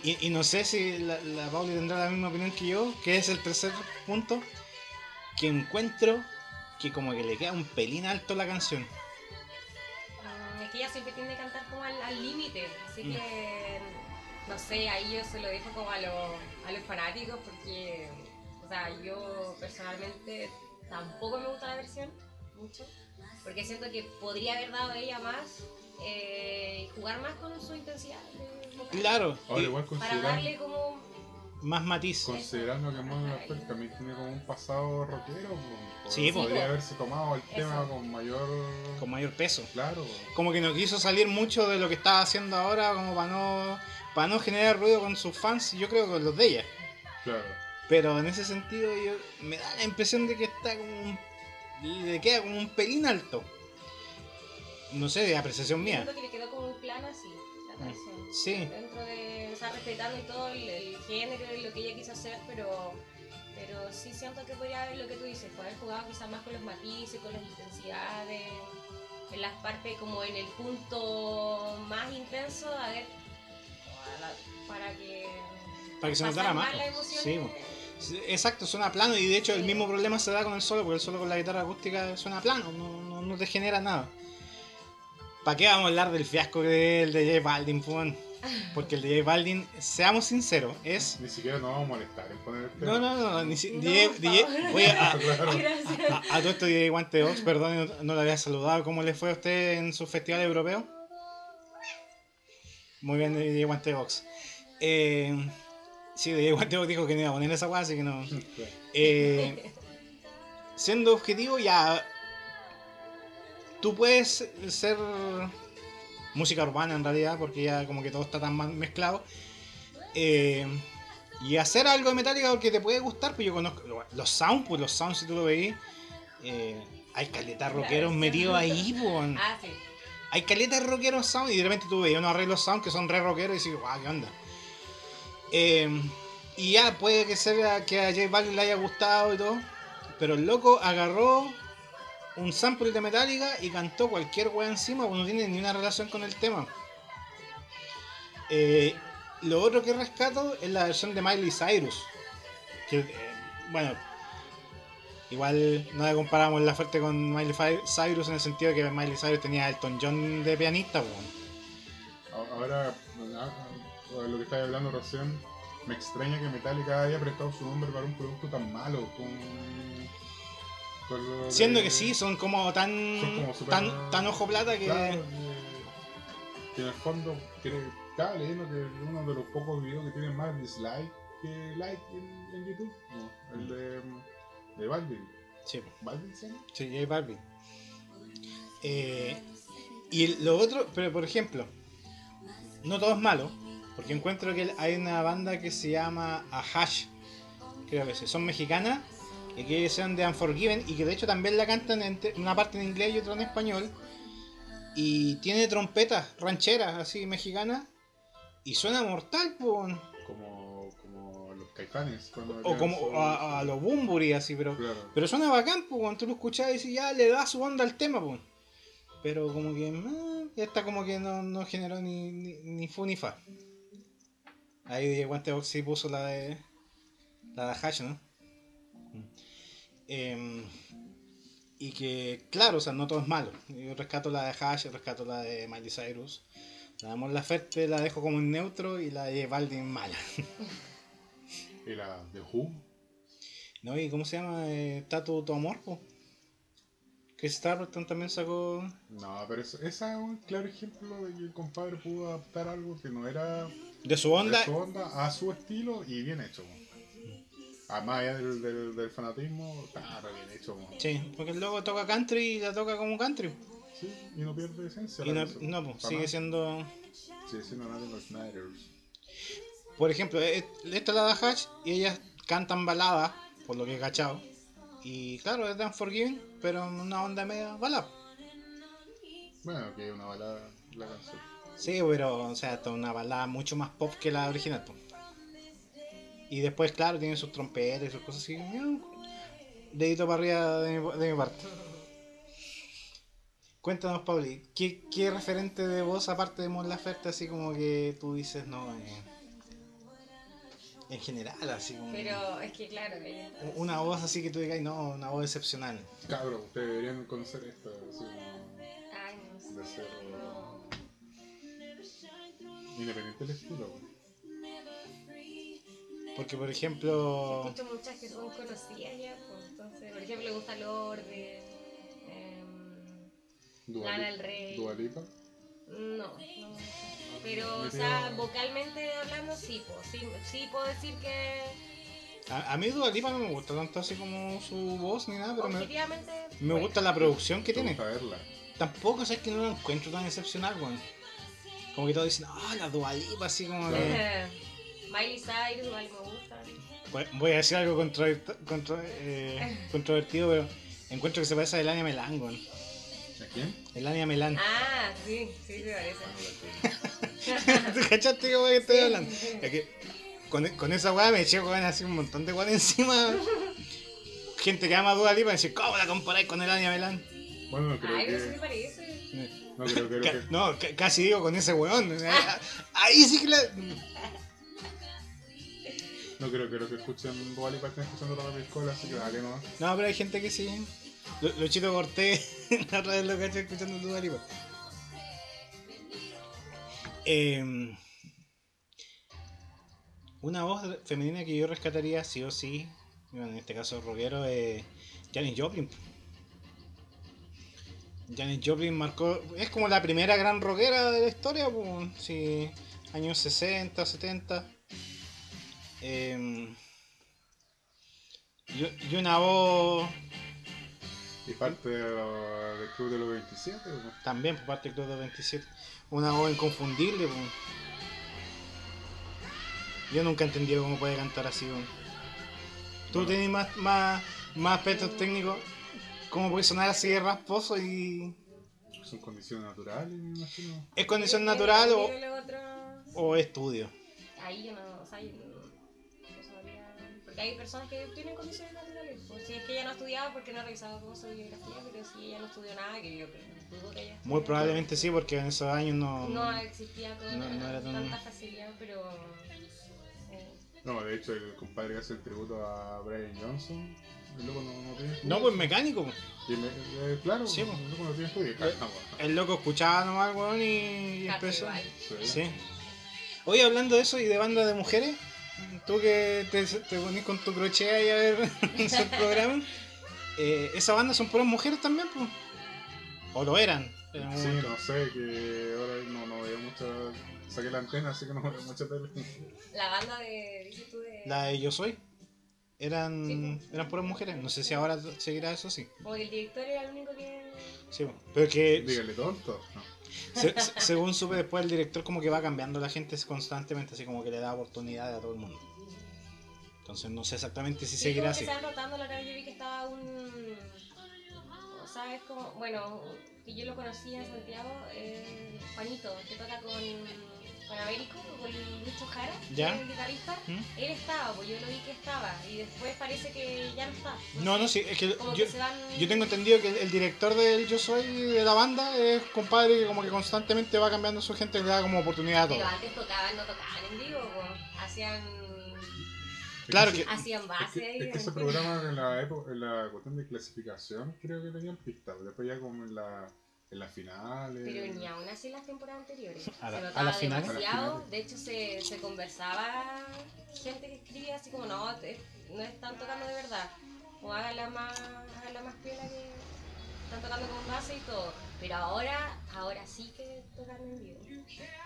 Y, y no sé si la, la Pauli tendrá la misma opinión que yo, que es el tercer punto, que encuentro que como que le queda un pelín alto la canción. Mm, Es que ella siempre tiende a cantar como al al límite, así Mm. que no sé, ahí yo se lo dejo como a, los- a los fanáticos porque, o sea, yo personalmente tampoco me gusta la versión mucho, porque siento que podría haber dado ella más eh, y jugar más con su intensidad de vocal, Claro, Ahora, igual para darle como más matiz. considerando que Mon Laferte también tiene como un pasado rockero, pues, Sí, pues. podría haberse tomado el Eso. tema con mayor. Con mayor peso. Claro, Como que no quiso salir mucho de lo que estaba haciendo ahora, como para no, para no generar ruido con sus fans, yo creo que con los de ella. claro. Pero en ese sentido yo, me da la impresión de que está como un, le queda como un pelín alto. No sé, de apreciación mía. siento que le quedó como un plan así la canción. Sí, dentro de, o sea, respetando y todo el, el género y lo que ella quiso hacer, pero, pero sí siento que podría haber lo que tú dices, poder haber jugado quizás más con los matices, con las intensidades, en las partes como en el punto más intenso, a ver, para que... Para que se notara más. Sí, exacto, suena plano y de hecho el mismo problema se da con el solo, porque el solo con la guitarra acústica suena plano, no, no, no te genera nada. ¿Para qué vamos a hablar del fiasco del de J Balvin, pues? Porque el de J Balvin, seamos sinceros, es... Ni siquiera nos vamos a molestar en poner el tema. No, no, no, ni si- No, DJ DJ oye, a. <laughs> Gracias. a- a todo esto DJ Guante Ox, perdón, no, no lo había saludado. ¿Cómo le fue a usted en su festival europeo? Muy bien, DJ Guante Ox. Eh, sí, DJ Guante Ox dijo que no iba a poner esa guay, así que no. <laughs> Eh, siendo objetivo, ya. Tú puedes ser música urbana en realidad, porque ya como que todo está tan mal mezclado. Eh, y hacer algo de Metallica porque te puede gustar, pues yo conozco los sounds, pues los sounds si tú lo veis. eh, hay caletas rockeros metidos ahí, pues. Ah, sí. Hay caletas rockeros sound y de repente tú veías unos arreglos sound que son re rockeros y dices, guau, ¿qué onda? Eh, y ya puede que sea que a J Balvin le haya gustado y todo, pero el loco agarró un sample de Metallica y cantó cualquier wea encima, pues no tiene ni una relación con el tema. Eh, lo otro que rescato es la versión de Miley Cyrus, que, eh, bueno, Igual no le comparamos la fuerte con Miley Cyrus en el sentido de que Miley Cyrus tenía Elton John de pianista, weón. Ahora, ah, ah, lo que estáis hablando recién, me extraña que Metallica haya prestado su nombre para un producto tan malo. Con, con Siendo de- que sí, son como tan Son como súper- tan, tan ojo plata que Claro, que, que en el fondo, que, estaba leyendo que uno de los pocos videos que tienen más dislike que like en, en YouTube, no, el de, de Balvin. sí, ¿Balvin se llama? sí, J Balvin. Eh, y lo otro, pero por ejemplo, no todo es malo, porque encuentro que hay una banda que se llama Ahash, creo que son mexicanas, y que son de Unforgiven, y que de hecho también la cantan en una parte en inglés y otra en español, y tiene trompetas rancheras así mexicanas, y suena mortal, pues. Como, caifanes. cuando O como su- a, a los Bumburi así, pero. Claro. Pero suena bacán, pues, cuando tú lo escuchás y dices, ya le da su onda al tema, pues. Pero como que, ah, esta como que no, no generó ni, ni, ni fu ni fa. Ahí Guante Box sí puso la de. La de Hash, ¿no? Em, y que, claro, o sea, no todo es malo. Yo rescato la de Hash, rescato la de Miley Cyrus. La de Mon Laferte la dejo como en neutro y la de Baldi en mala. <laughs> Y la de Who. ¿No? ¿Y cómo se llama? Eh, Tatu Tu Amor, po. Que Stapleton también sacó. No, pero eso, esa es un claro ejemplo de que el compadre pudo adaptar algo que no era De su onda. de su onda a su estilo y bien hecho. Además allá del, del, del fanatismo, está bien hecho. Sí, porque el loco toca country y la toca como country. Sí, y no pierde esencia. Y no, no Para sigue nada. siendo. Sigue siendo nada de los. Por ejemplo, eh, esta es la de Hash y ellas cantan baladas, por lo que he cachado. Y claro, es de Unforgiven, pero en una onda media balada. Bueno, que es una balada la canción. Sí, pero, o sea, esta es una balada mucho más pop que la original. Y después, claro, tiene sus trompetas y sus cosas así. Dedito para arriba de mi, de mi parte. Cuéntanos, Pauli, ¿qué, qué referente de voz, aparte de Mon Laferte, así como que tú dices, no, eh, en general, así como Pero es que claro, ella está- una voz así que tú digas, no, una voz excepcional. Cabrón, ustedes deberían conocer esta. Así como Ay, no sé. de ser No. independiente del estilo. po. Porque, por ejemplo, Escucho muchas que son conocidas ya, pues, entonces, por ejemplo, le gusta em, Lana Li- del Rey. Dua Lipa. No. Pero, o sea, vocalmente hablando, sí, pues, sí, sí puedo decir que a, a mí Dua Lipa no me gusta tanto así como su voz ni nada, pero me, objetivamente... me bueno. gusta la producción que tiene. gusta verla. Tampoco es que no lo encuentro tan excepcional, weón. Como que todos dicen, ah, la Dua Lipa, así como que... <laughs> Miley Cyrus igual me gusta. Voy- Voy a decir algo contro- eh, controvertido, pero encuentro que se parece a Elania Melán, weón. ¿A quién? Elania Melán. Ah, sí, sí, se parece. ¿Te cachaste cómo que estoy hablando? Es que con, con esa weá me eché weón así un montón de weón encima. Gente que ama a Dua Lipa y dice, ¿cómo la comparáis con Elania Melán? Bueno, no creo Ay, pero sí me que. parece. No creo, creo que. no, ca- casi digo con ese weón. Ahí sí que la. No creo que lo que escuchen Dua Lipa estén escuchando la piscola, así que dale no. No, pero hay gente que sí. Lo, Luchito Cortés, <laughs> la otra vez lo caché escuchando Dua Lipa. Em, una voz femenina que yo rescataría sí o sí, bueno, en este caso rockero, es Janis Joplin. Janis Joplin marcó, es como la primera gran rockera de la historia, pues, sí, años 60, 70. Em, y, y una voz Y parte de lo- del club de los 27, ¿o no? También por parte del Club de 27. Una voz inconfundible. po. Yo nunca he entendido cómo puede cantar así. po. Tú No. tenés más, más, más aspectos técnicos. ¿Cómo puede sonar así de rasposo y. Son condiciones naturales, me imagino. ¿Es condición natural o, o estudio? Ahí yo no, o sea, yo no, no. Porque hay personas que tienen condiciones naturales. Pues si es que ella no estudiaba porque no revisaba como su biografía, pero si ella no estudió nada, que yo creo, dudo que ella. Muy probablemente sí, porque en esos años no. No existía toda no- no era tan- tanta facilidad, pero. eh, No, de hecho, el compadre que hace el tributo a Brian Johnson, el loco no, no tiene. No, pues mecánico. Y me- eh, claro, Sí, el pues. loco no tiene estudio. weón. El loco escuchaba nomás, weón, y, y empezó. Sí. Sí. Oye, hablando de eso y de banda de mujeres, tú que te, te ponís con tu crochet ahí a ver <laughs> esos programas, eh, ¿esa banda son puras mujeres también? pues? ¿O lo eran? Sí, no sé, que ahora no, no veo mucha. Saqué la antena, así que no veo mucha tele. La banda de. Dices tú de. La de Yo Soy. Eran, Sí, pues. eran puras mujeres. No sé si ahora seguirá eso, sí. O el director era el único que. Sí, pero que Dígale tonto. No. se- se- según supe después el director como que va cambiando la gente constantemente, así como que le da oportunidad a todo el mundo. Entonces no sé exactamente si Sí, seguirá así. van rotando, la verdad yo vi que estaba un... ¿Sabes cómo? Bueno, que yo lo conocí en Santiago, eh, Juanito, que toca con, con Américo, con Lucho Jara, ¿Ya? el guitarrista. ¿Mm? Él estaba, pues yo lo vi que estaba, y después parece que ya no está. No, no, sí, es que Como yo, que se van... yo tengo entendido que el, el director del Yo Soy de la banda es compadre que como que constantemente va cambiando su gente y le da como oportunidad a todo. Pero antes tocaban, no tocaban en vivo, pues. hacían... Claro que- Hacían Es que, ahí. es que ese programa en la, época, en la cuestión de clasificación creo que tenían pistas. Después ya como en la, en las finales. Pero ni aún así las temporadas anteriores. A la- se a notaba las finales. demasiado. Finales. De hecho, se, se conversaba gente que escribía así como, no, te- no están tocando de verdad. O háganla más, háganla más piola que están tocando con base y todo. Pero ahora, ahora sí que tocan en vivo.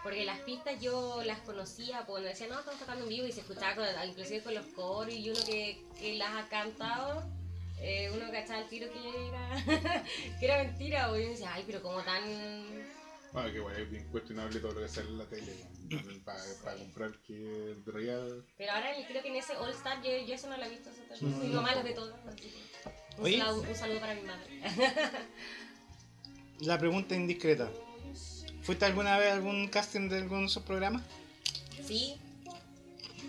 Porque las pistas yo las conocía, pues cuando decían, no, estamos tocando en vivo y se escuchaba con- inclusive con los coros y uno que, que las ha cantado. eh, uno cachaba el tiro que era, <laughs> que era mentira, o yo decía, ay, pero como tan Bueno, que bueno, es bien cuestionable todo lo que sale en la tele. Para comprar que es real. Pero ahora creo que en ese All Star yo, yo eso no lo he visto. eso Mm. Mi mamá lo ve todo. Un, Oye. saludo, un saludo para mi madre. <laughs> La pregunta indiscreta. ¿Fuiste alguna vez a algún casting de alguno de esos programas? sí,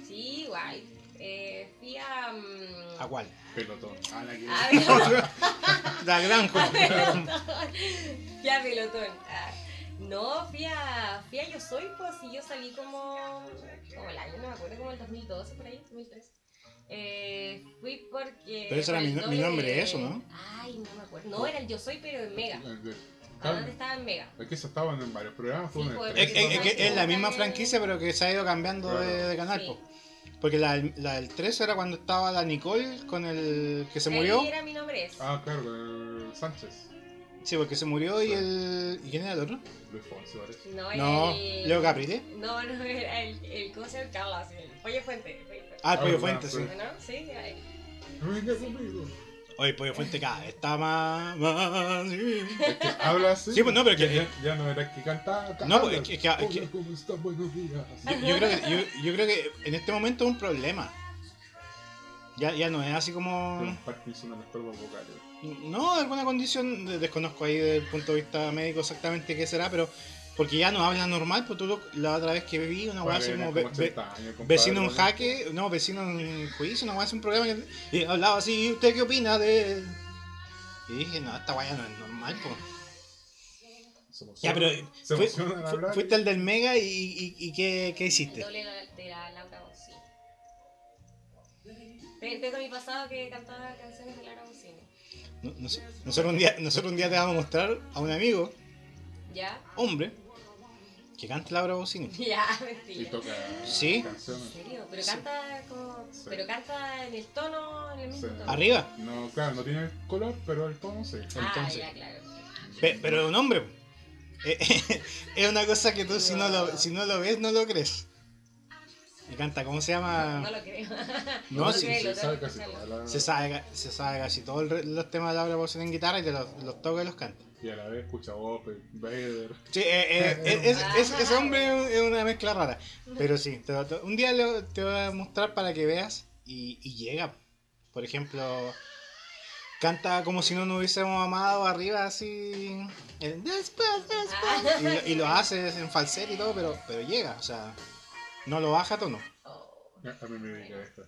sí, igual. Eh, fui a. mm, ¿A cuál? Pelotón. <laughs> Ah, la que. <laughs> a ver, La gran pelotón. Fui a pelotón. Ah, No, fui a, fui a Yo Soy, pues, y yo salí como, como el año, no me acuerdo, como el 2012, por ahí, 2013. Eh, fui porque... Pero ese era mi mi nombre, de- eso, ¿no? Ay, no me acuerdo. No, era el Yo Soy, pero en Mega. ¿Dónde estaba en Mega? Es que eso estaban en varios programas. Fue Sí, pues, Es, tres, es- es que es la misma Sí. franquicia, pero que se ha ido cambiando de, de canal. Sí. po. Porque la, del- la del 3 era cuando estaba la Nicole con el que se murió. Ahí era mi nombre ese. Ah, claro, Sánchez. Sí, porque se murió y el. ¿Y quién era el otro? Luis Fonsi, parece. No, era No, el... Leo Caprile. No, no, era el, el ¿cómo se llama? Carlos, el Pollo Fuente. Fuente. Ah, el Ah, Pollo verdad, Fuente, sí. sí. ¿No? Sí, conmigo. Oye, Pollo Fuente cada vez está más. más sí. Es que habla así. Sí, pues no, pero que- Ya, ya no era que cantaba. No, pues, es que- es que- es que- Hola, ¿cómo está? Buenos días. Yo, yo creo que, yo, yo creo que en este momento es un problema. Ya, ya no es así como. Parkinson en cuerdas vocales. No, alguna condición, de- desconozco ahí desde el punto de vista médico exactamente qué será, pero porque ya no habla normal, pues tú lo- la otra vez que vi una weá así como como ve- ve- 80 años, compadre, vecino en ¿no? jaque, no, vecino en juicio, una weá así un programa que y hablaba así, ¿y usted qué opina de...? Y dije, no, esta weá no es normal, pues. Emociona- Ya, pero Se hablar. fuiste el del Mega y, y, y ¿qué, qué El hiciste? doble de la Laura Tengo mi pasado que cantaba canciones de Laura Bocini. Nosotros, un día, nosotros un día te vamos a mostrar a un amigo, ¿Ya? hombre, que canta Laura Bocini. <laughs> Ya, Y mentira. toca Sí. ¿En canciones. serio? Pero Sí. canta como... Sí. Pero canta en el tono, en el mismo Sí. tono. Arriba, No, claro, no tiene color, pero el tono sí. Ah, entonces. ya, claro. Pe- pero un hombre. Eh, <laughs> es una cosa que tú si no, lo, si no lo ves, no lo crees. Y canta, ¿cómo se llama? No lo creo. No, lo sí, creo, se sabe casi la... Se sabe, ca- se sabe casi todos los temas de Laura Pausini en guitarra y te los, los toca y los canta. Y a la vez escucha Opel, Vader. Sí, eh, eh, <laughs> es- es- es- ese hombre es- una mezcla rara. Pero sí, te lo- te- un día lo- te voy a mostrar para que veas y, y llega. Por ejemplo, canta como si no nos hubiésemos amado arriba así. el después, después. Y, lo- y lo hace en falsete y todo, pero, pero llega. O sea, no lo baja tono. Oh. A mí me dedica esta.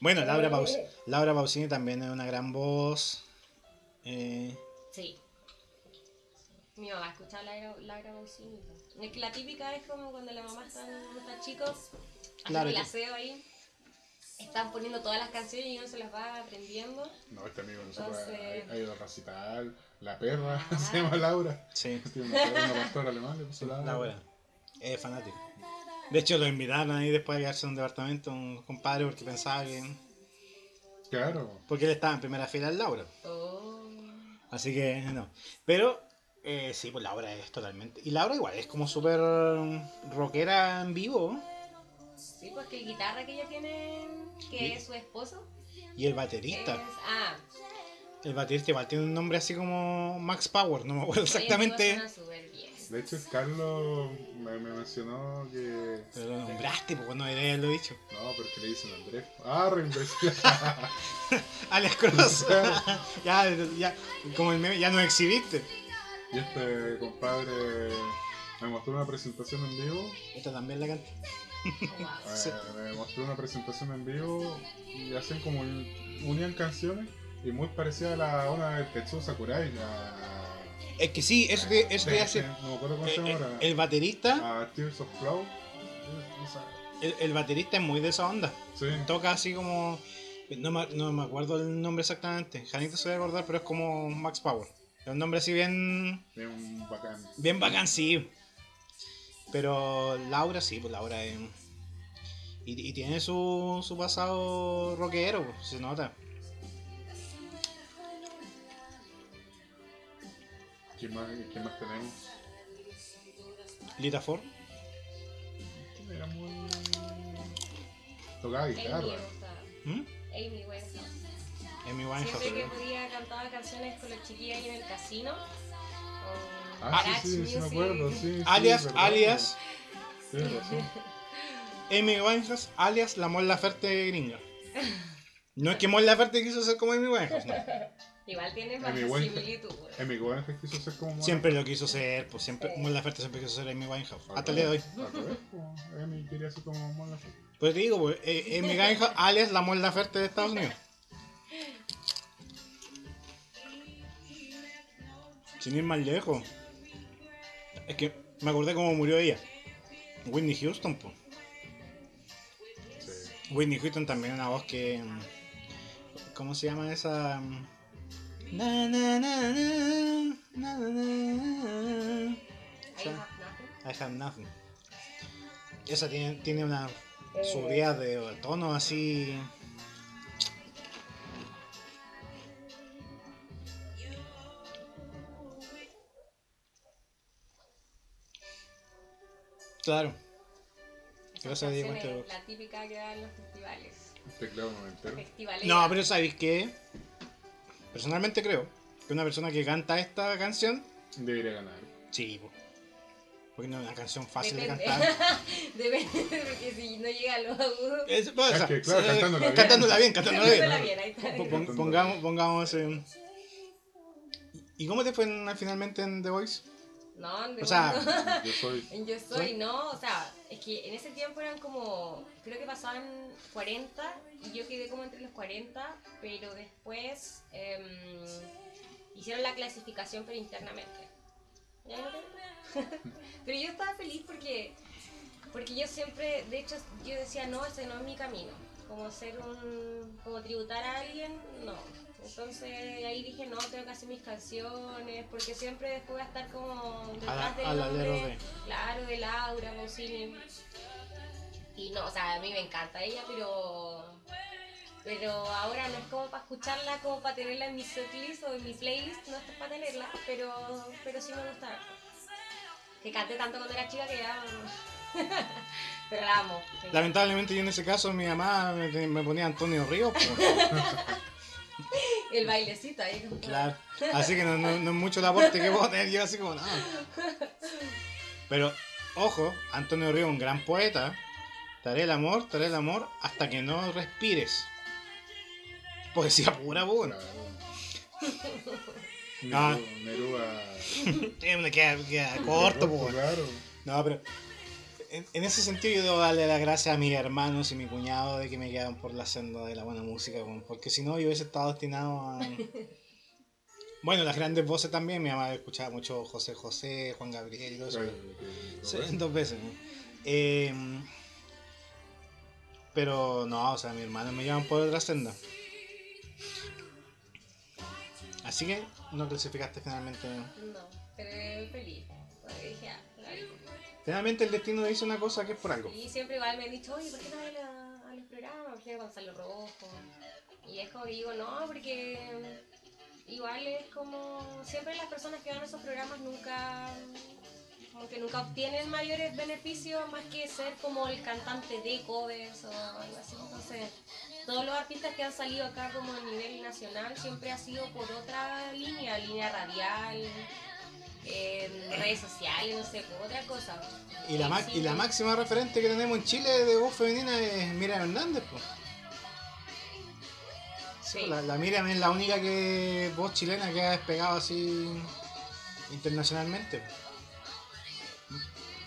Bueno, Laura, Paus Laura Pausini también es una gran voz. Eh, Sí. Mi mamá escuchaba Laura, Laura Pausini. Es que la típica es como cuando la mamá está, está chicos, haciendo Claro el que- aseo ahí. Están poniendo todas las canciones y uno se las va aprendiendo. No, este amigo no se puede. Entonces- ha ido a recital. La perra Ah. <laughs> se llama Laura. sí, <laughs> Tiene una perra, una pastora alemana, le puso Laura. Laura. Es fanático. De hecho, lo invitaron ahí después de quedarse en un departamento, un compadre, porque pensaba que. Claro. Porque él estaba en primera fila al Laura. Oh. Así que no. Pero, eh, sí, pues Laura es totalmente. Y Laura igual es como súper rockera en vivo. Sí, pues que el guitarra que ella tiene, que es su esposo, Y el baterista. Es- ah, El baterista igual tiene un nombre así como Max Power, no me acuerdo exactamente. De hecho, Carlos me, me mencionó que. Pero lo nombraste, pues no debería haberlo dicho. No, pero es que le dicen Andrés. Ah, re imbécil. <laughs> Alex Cross. <laughs> ya, ya, como el meme, ya nos exhibiste. Y este compadre me mostró una presentación en vivo. Esta también la canta. Eh, me mostró una presentación en vivo y hacen como unían canciones y muy parecida a la una de Tetsuo Sakurai. La, Es que sí, eso te, eso te de- hace. No me acuerdo cómo eh, se llama eh, ahora. el baterista, A Tears of Flow. El, el baterista es muy de esa onda. Sí. Toca así como. No me, no me acuerdo el nombre exactamente. Janito se debe acordar, pero es como Max Power. Es un nombre así bien. Bien bacán. Bien bacán, sí. Pero Laura sí, pues Laura es. Y, y tiene su, su pasado rockero, pues, se nota. ¿Quién más, quién más tenemos? Lita Ford. ¿Quién era muy. Tocaba Amy guitarra. gustaba. ¿Mm? Amy Winehouse. Amy Winehouse. Siempre que podía cantaba canciones con los chiquillos ahí en el casino. O Ah, sí, sí, sí, me acuerdo. Sí, sí, alias, verdad. alias, Tienes razón. Amy Winehouse, alias la Mon Laferte gringa. <laughs> No es que Mon Laferte quiso ser como Amy Winehouse, no. Igual tienes más similitud. güey. Amy Winehouse quiso ser como. Mona. Siempre lo quiso ser, pues siempre, Mon Laferte siempre quiso ser Amy Winehouse. Hasta el día de hoy. Pues, Amy quería ser como Mona Laferte. Pues te digo, pues, eh, Amy Winehouse, <laughs> alias la Mon Laferte de Estados Unidos. Sin ir más lejos. Es que me acordé cómo murió ella. Whitney Houston, pues. Sí. Whitney Houston también una voz que. ¿Cómo se llama esa? Na, na, na, na, na, na, na. I have nothing. I have nothing. Esa tiene, tiene una subida de tono así. Claro. Gracias a. La típica que dan en los festivales. Teclado noventero. Festivales. No, pero ¿sabéis qué? Personalmente creo que una persona que canta esta canción, Debería ganar. sí, po. porque no es una canción fácil Depende. de cantar. <laughs> Depende, porque si no llega a los agudos. Es, pues, o Es sea, que, claro, sí, cantándola bien. Cantándola bien, cantándola bien. Cantándola bien, ahí está. Po- pon- pongamos, pongamos ese. ¿Y cómo te fue en- finalmente en The Voice? No, de O sea. Yo soy. En Yo Soy, <laughs> no, o sea, es que en ese tiempo eran como, creo que pasaban 40 y yo quedé como entre los 40, pero después em, hicieron la clasificación pero internamente. ¿Ya no te- <laughs> pero yo estaba feliz porque, porque yo siempre, de hecho, yo decía, no, ese no es mi camino. Como ser un, como tributar a alguien, no. Entonces ahí dije, no, tengo que hacer mis canciones, porque siempre después voy a estar como detrás del nombre, de- Claro, de Laura Pausini. Y no, o sea, a mí me encanta ella, pero. Pero ahora no es como para escucharla, como para tenerla en mi setlist o en mi playlist, no es para tenerla, pero, pero sí me gusta. Que cante tanto cuando era chica que ya. <laughs> pero la amo. sí. Lamentablemente yo en ese caso mi mamá me, ponía Antonio Ríos. <laughs> <laughs> El bailecito ahí. como- Claro. Así que no, no- no es mucho el aporte que puedo tener yo así como no. Pero, ojo, Antonio Ríos es un gran poeta. Te haré el amor, te haré el amor hasta que no respires. Poesía pura, pura. Claro. Ah. Neruda. Queda, queda corto, pues. Claro. No, pero en, en ese sentido yo debo darle las gracias a mis hermanos y mi cuñado de que me quedan por la senda de la buena música, porque si no yo hubiese estado destinado a... <laughs> Bueno, las grandes voces también, mi mamá escuchaba mucho José José, Juan Gabriel y todo eso. Dos veces. ¿no? Eh, pero no, o sea, mis hermanos me llevan por otra senda. Así que no clasificaste finalmente. No, pero feliz. Porque dije, ah, Finalmente el destino hizo una cosa que es por algo. Y siempre igual me han dicho, oye, ¿por qué no vas a, los programas? ¿Por qué Gonzalo Rojo? Y es como digo, no, porque igual es como, siempre las personas que van a esos programas nunca, como que nunca obtienen mayores beneficios más que ser como el cantante de covers o algo así. Entonces, todos los artistas que han salido acá como a nivel nacional siempre ha sido por otra línea, línea radial, en redes sociales, no sé, otra cosa. Y la, ma- y la máxima referente que tenemos en Chile de voz femenina es Miriam Hernández, pues. Sí. La, la Miriam es la única que voz chilena que ha despegado así internacionalmente.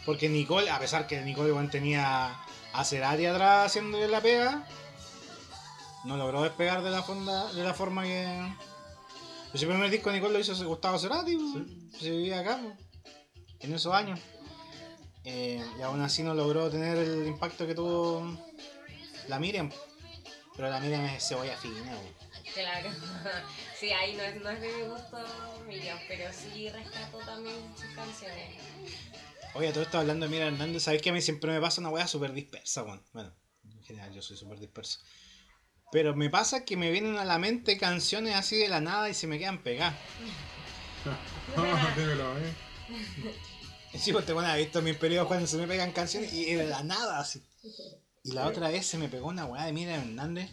Porque Nicole, a pesar que Nicole igual tenía a Cerati atrás haciéndole la pega, no logró despegar de la, fonda, de la forma que... Pues el primer disco de Nicole lo hizo Gustavo Cerati, pues, se vivía acá, pues, en esos años. Eh, y aún así no logró tener el impacto que tuvo la Miriam. Pero la Miriam es cebolla fina, pues. Claro. <laughs> Sí, ahí no es, no es de mi gusto Miriam, pero sí rescato también sus canciones. Oye, todo esto hablando de Mira Hernández, ¿sabes que a mí siempre me pasa una weá súper dispersa, weón? Bueno, en general yo soy súper disperso. Pero me pasa que me vienen a la mente canciones así de la nada y se me quedan pegadas. <laughs> <laughs> Sí, pues te bueno, he visto mis periodos cuando se me pegan canciones y de la nada así. Y la otra vez se me pegó una weá de Mira Hernández.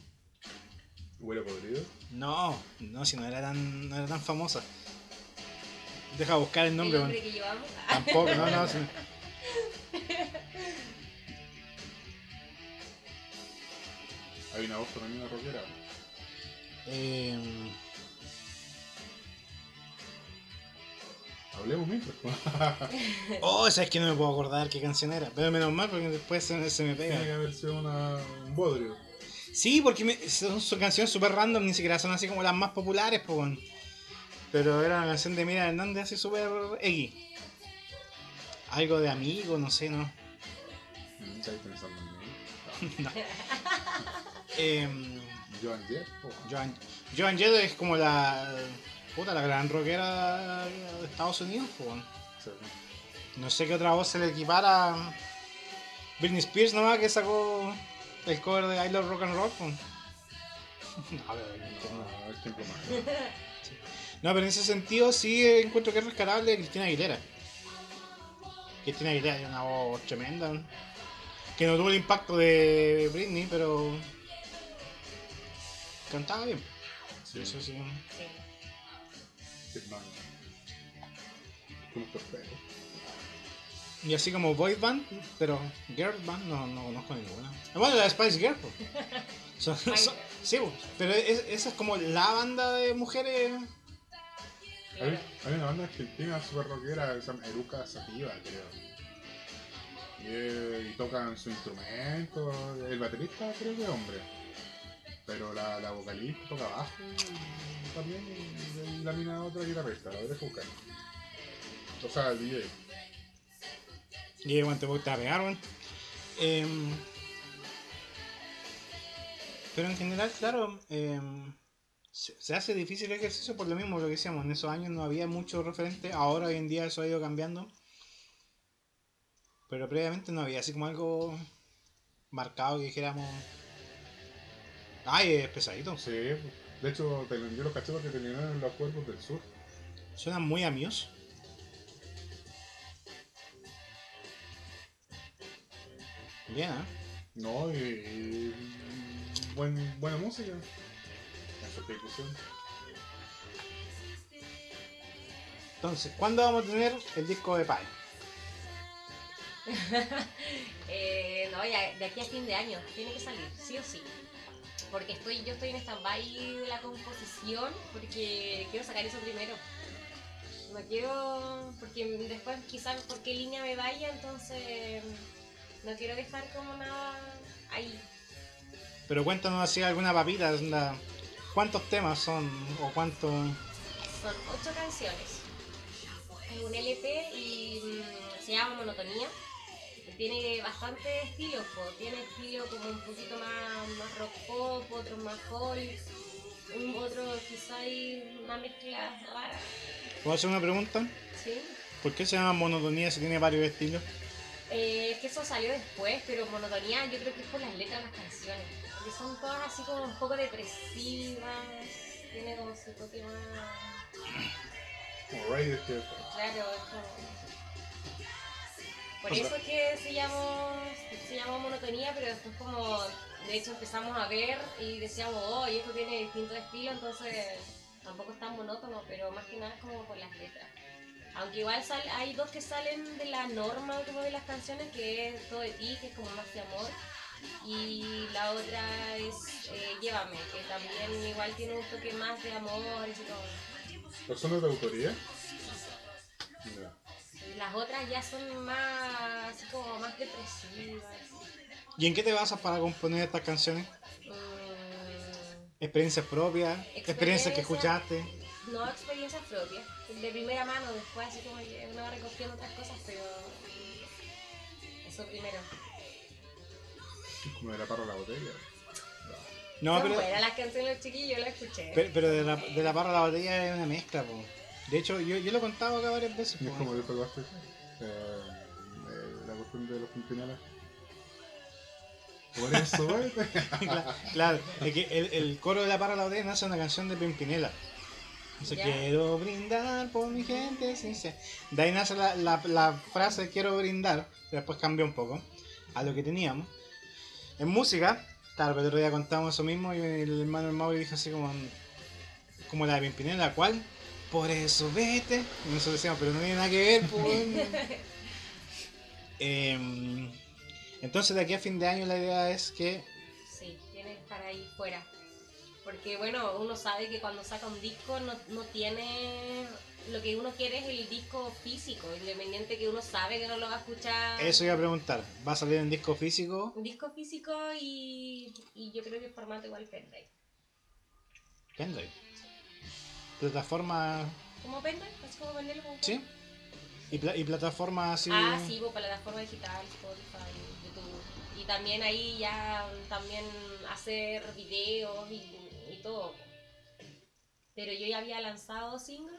¿Huele podrido? No, no, si no era tan, no era tan famosa. Deja buscar el El nombre, llevamos. Tampoco, no, no. sí. <laughs> Hay una voz femenina rockera. Eh, Hablemos mientras. <laughs> oh, sabes que no me puedo acordar qué canción era. Pero menos mal porque después se, se me pega. Tiene que haber sido una, un bodrio. Sí, porque me- son, son canciones super random, ni siquiera son así como las más populares, pues. Pero era una canción de Mira Hernández así súper X. Algo de amigo, no sé, ¿no? ¿Estáis pensando en mí? <laughs> no. <laughs> Em, Joan Jett. Joan, Joan Jett es como la. Puta, la gran rockera de Estados Unidos, pues. Sí. No sé qué otra voz se le equipara. Britney Spears nomás que sacó el cover de I Love Rock and Roll. pues. No, pero- No, pero en ese sentido sí encuentro que es rescatable Cristina Aguilera. Cristina Aguilera tiene una voz tremenda. Que no tuvo el impacto de Britney, pero. Cantaba bien. Sí, Eso sí. Sí. Y así como boy band, pero girl band no, no conozco ninguna. Bueno, la Spice Girl. po. <laughs> Son- son- Spice sí, po, pero es- esa es como la banda de mujeres. Hay, hay una banda argentina super rockera que se llama Eruca Sativa, creo. Y, eh, y tocan su instrumento. El baterista creo que es hombre. Pero la, la vocalista toca bajo también. Y, la mina otra guitarrista, la dejo buscar. O sea, el DJ. Y igual te gusta pegar, weón. Em, pero en general, claro, em, se, se hace difícil el ejercicio por lo mismo lo que decíamos. En esos años no había mucho referente. Ahora, hoy en día, eso ha ido cambiando. Pero previamente no había así como algo marcado que dijéramos. Ay, es pesadito. Sí, de hecho, te, yo los caché porque terminaron en los cuerpos del sur. Suenan muy a Muse. Bien, ¿eh? No, y, y buen, buena música. En su ejecución. Entonces, ¿cuándo vamos a tener el disco de Pai? <laughs> Eh, no, ya de aquí a fin de año tiene que salir, sí o sí. Porque estoy, yo estoy en stand-by de la composición porque quiero sacar eso primero. No quiero, porque después quizás por qué línea me vaya, entonces no quiero dejar como nada ahí. Pero cuéntanos así alguna papita, ¿cuántos temas son o cuánto? Son ocho canciones. Es un LP y se llama Monotonía. Tiene bastante estilo, po. tiene estilo como un poquito más, más rock pop, otro más folk, un otro quizá hay una mezcla rara. ¿Puedo hacer una pregunta? ¿sí? ¿Por qué se llama monotonía si tiene varios estilos? Eh, es que eso salió después, pero Monotonía yo creo que es por las letras de las canciones. Porque son todas así como un poco depresivas, tiene como su toque más... Como Radiohead. Claro, es como... Por O sea- eso es que se llamó, se llamó monotonía, pero después como, de hecho empezamos a ver y decíamos, oh, y esto tiene distintos estilos, entonces tampoco es tan monótono, pero más que nada es como por las letras. Aunque igual sal- hay dos que salen de la norma como de las canciones, que es Todo de ti, que es como más de amor, y la otra es eh, Llévame, que también igual tiene un toque más de amor y todo. ¿Personas de autoría? Las otras ya son más, así como más depresivas. ¿Y en qué te basas para componer estas canciones? Mm, ¿Experiencias propias? ¿Experiencias que Experiencia. escuchaste? no experiencias propias, de primera mano, después así como que uno va recogiendo otras cosas, pero eso primero. Como de la parra a la botella. No, pero, buenas las canciones de los chiquillos, yo las escuché. pero, pero de, la, de la barra a la botella es una mezcla, po. De hecho, yo, yo lo he contado acá varias veces, es como dijo el Vázquez, eh, eh, la cuestión de los pimpinales. Por eso, <laughs> ¿eh? Cla- claro, es que el, el coro de la barra a la botella nace una canción de Pimpinela. Dice, Ya. quiero brindar por mi gente sincera. De ahí nace la, la, la frase quiero brindar, que después cambió un poco a lo que teníamos. En música, claro, pero el otro día contamos eso mismo y el hermano del Mauri dijo así como, como la de Pimpinela, ¿cuál? Por eso vete. Nosotros decíamos, pero no tiene nada que ver, pues. <laughs> Em, entonces de aquí a fin de año la idea es que Sí, tienes que estar ahí fuera. Porque bueno, uno sabe que cuando saca un disco no, no tiene... Lo que uno quiere es el disco físico, independiente que uno sabe que no lo va a escuchar. Eso iba a preguntar. ¿Va a salir en disco físico? Disco físico y, y yo creo que el formato igual pendrive. Pendrive. Plataforma. ¿Como pendrive? Así como venderlo como ¿Sí? Y, pla- y plataforma así. Ah, sí, pues, plataforma digital, Spotify, YouTube. Y también ahí ya también hacer videos y, y todo. Pero yo ya había lanzado single,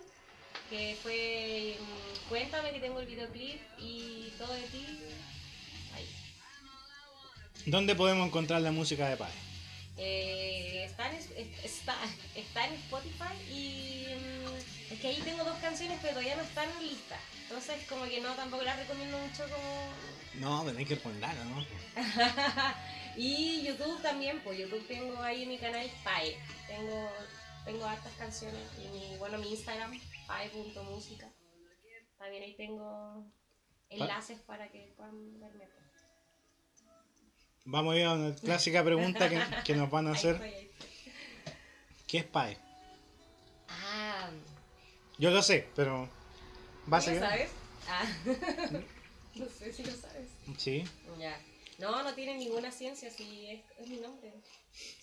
que fue mm, Cuéntame que tengo el videoclip y todo de ti. Ahí. ¿Dónde podemos encontrar la música de Pai? Eh, está, en, es- está, está en Spotify y mm, es que ahí tengo dos canciones pero todavía no están listas. Entonces como que no, tampoco las recomiendo mucho como No, tenéis que ponerla, ¿no? <laughs> y YouTube también, pues YouTube tengo ahí en mi canal Pai. Tengo, tengo hartas canciones y mi, bueno, mi Instagram, pai.música. También ahí tengo enlaces para que puedan verme. Vamos a ir a una clásica pregunta que, que nos van a Ahí hacer. estoy, ahí estoy. ¿Qué es Pai? Ah, Yo lo sé, pero. ¿tú ¿Va a lo sabes? Ah, <laughs> no sé si lo sabes. Sí. Ya. No, no tiene ninguna ciencia, si es, es mi nombre.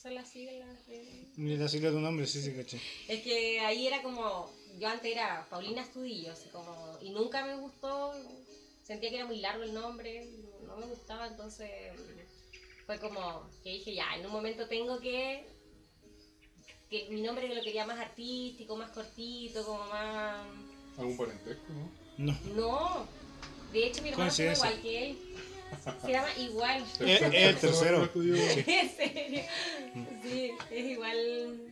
Son las siglas de... Mira, así tu nombre, sí, sí, caché. Es que ahí era como, yo antes era Paulina Estudillo, así como, y nunca me gustó, sentía que era muy largo el nombre, no me gustaba, entonces fue como que dije, ya, en un momento tengo que, que mi nombre lo quería más artístico, más cortito, como más... ¿Algún parentesco, no? No. No, de hecho mi hermano se igual que él, se llama igual. Es <laughs> el tercero. estudio. <laughs> En serio. Sí, es igual.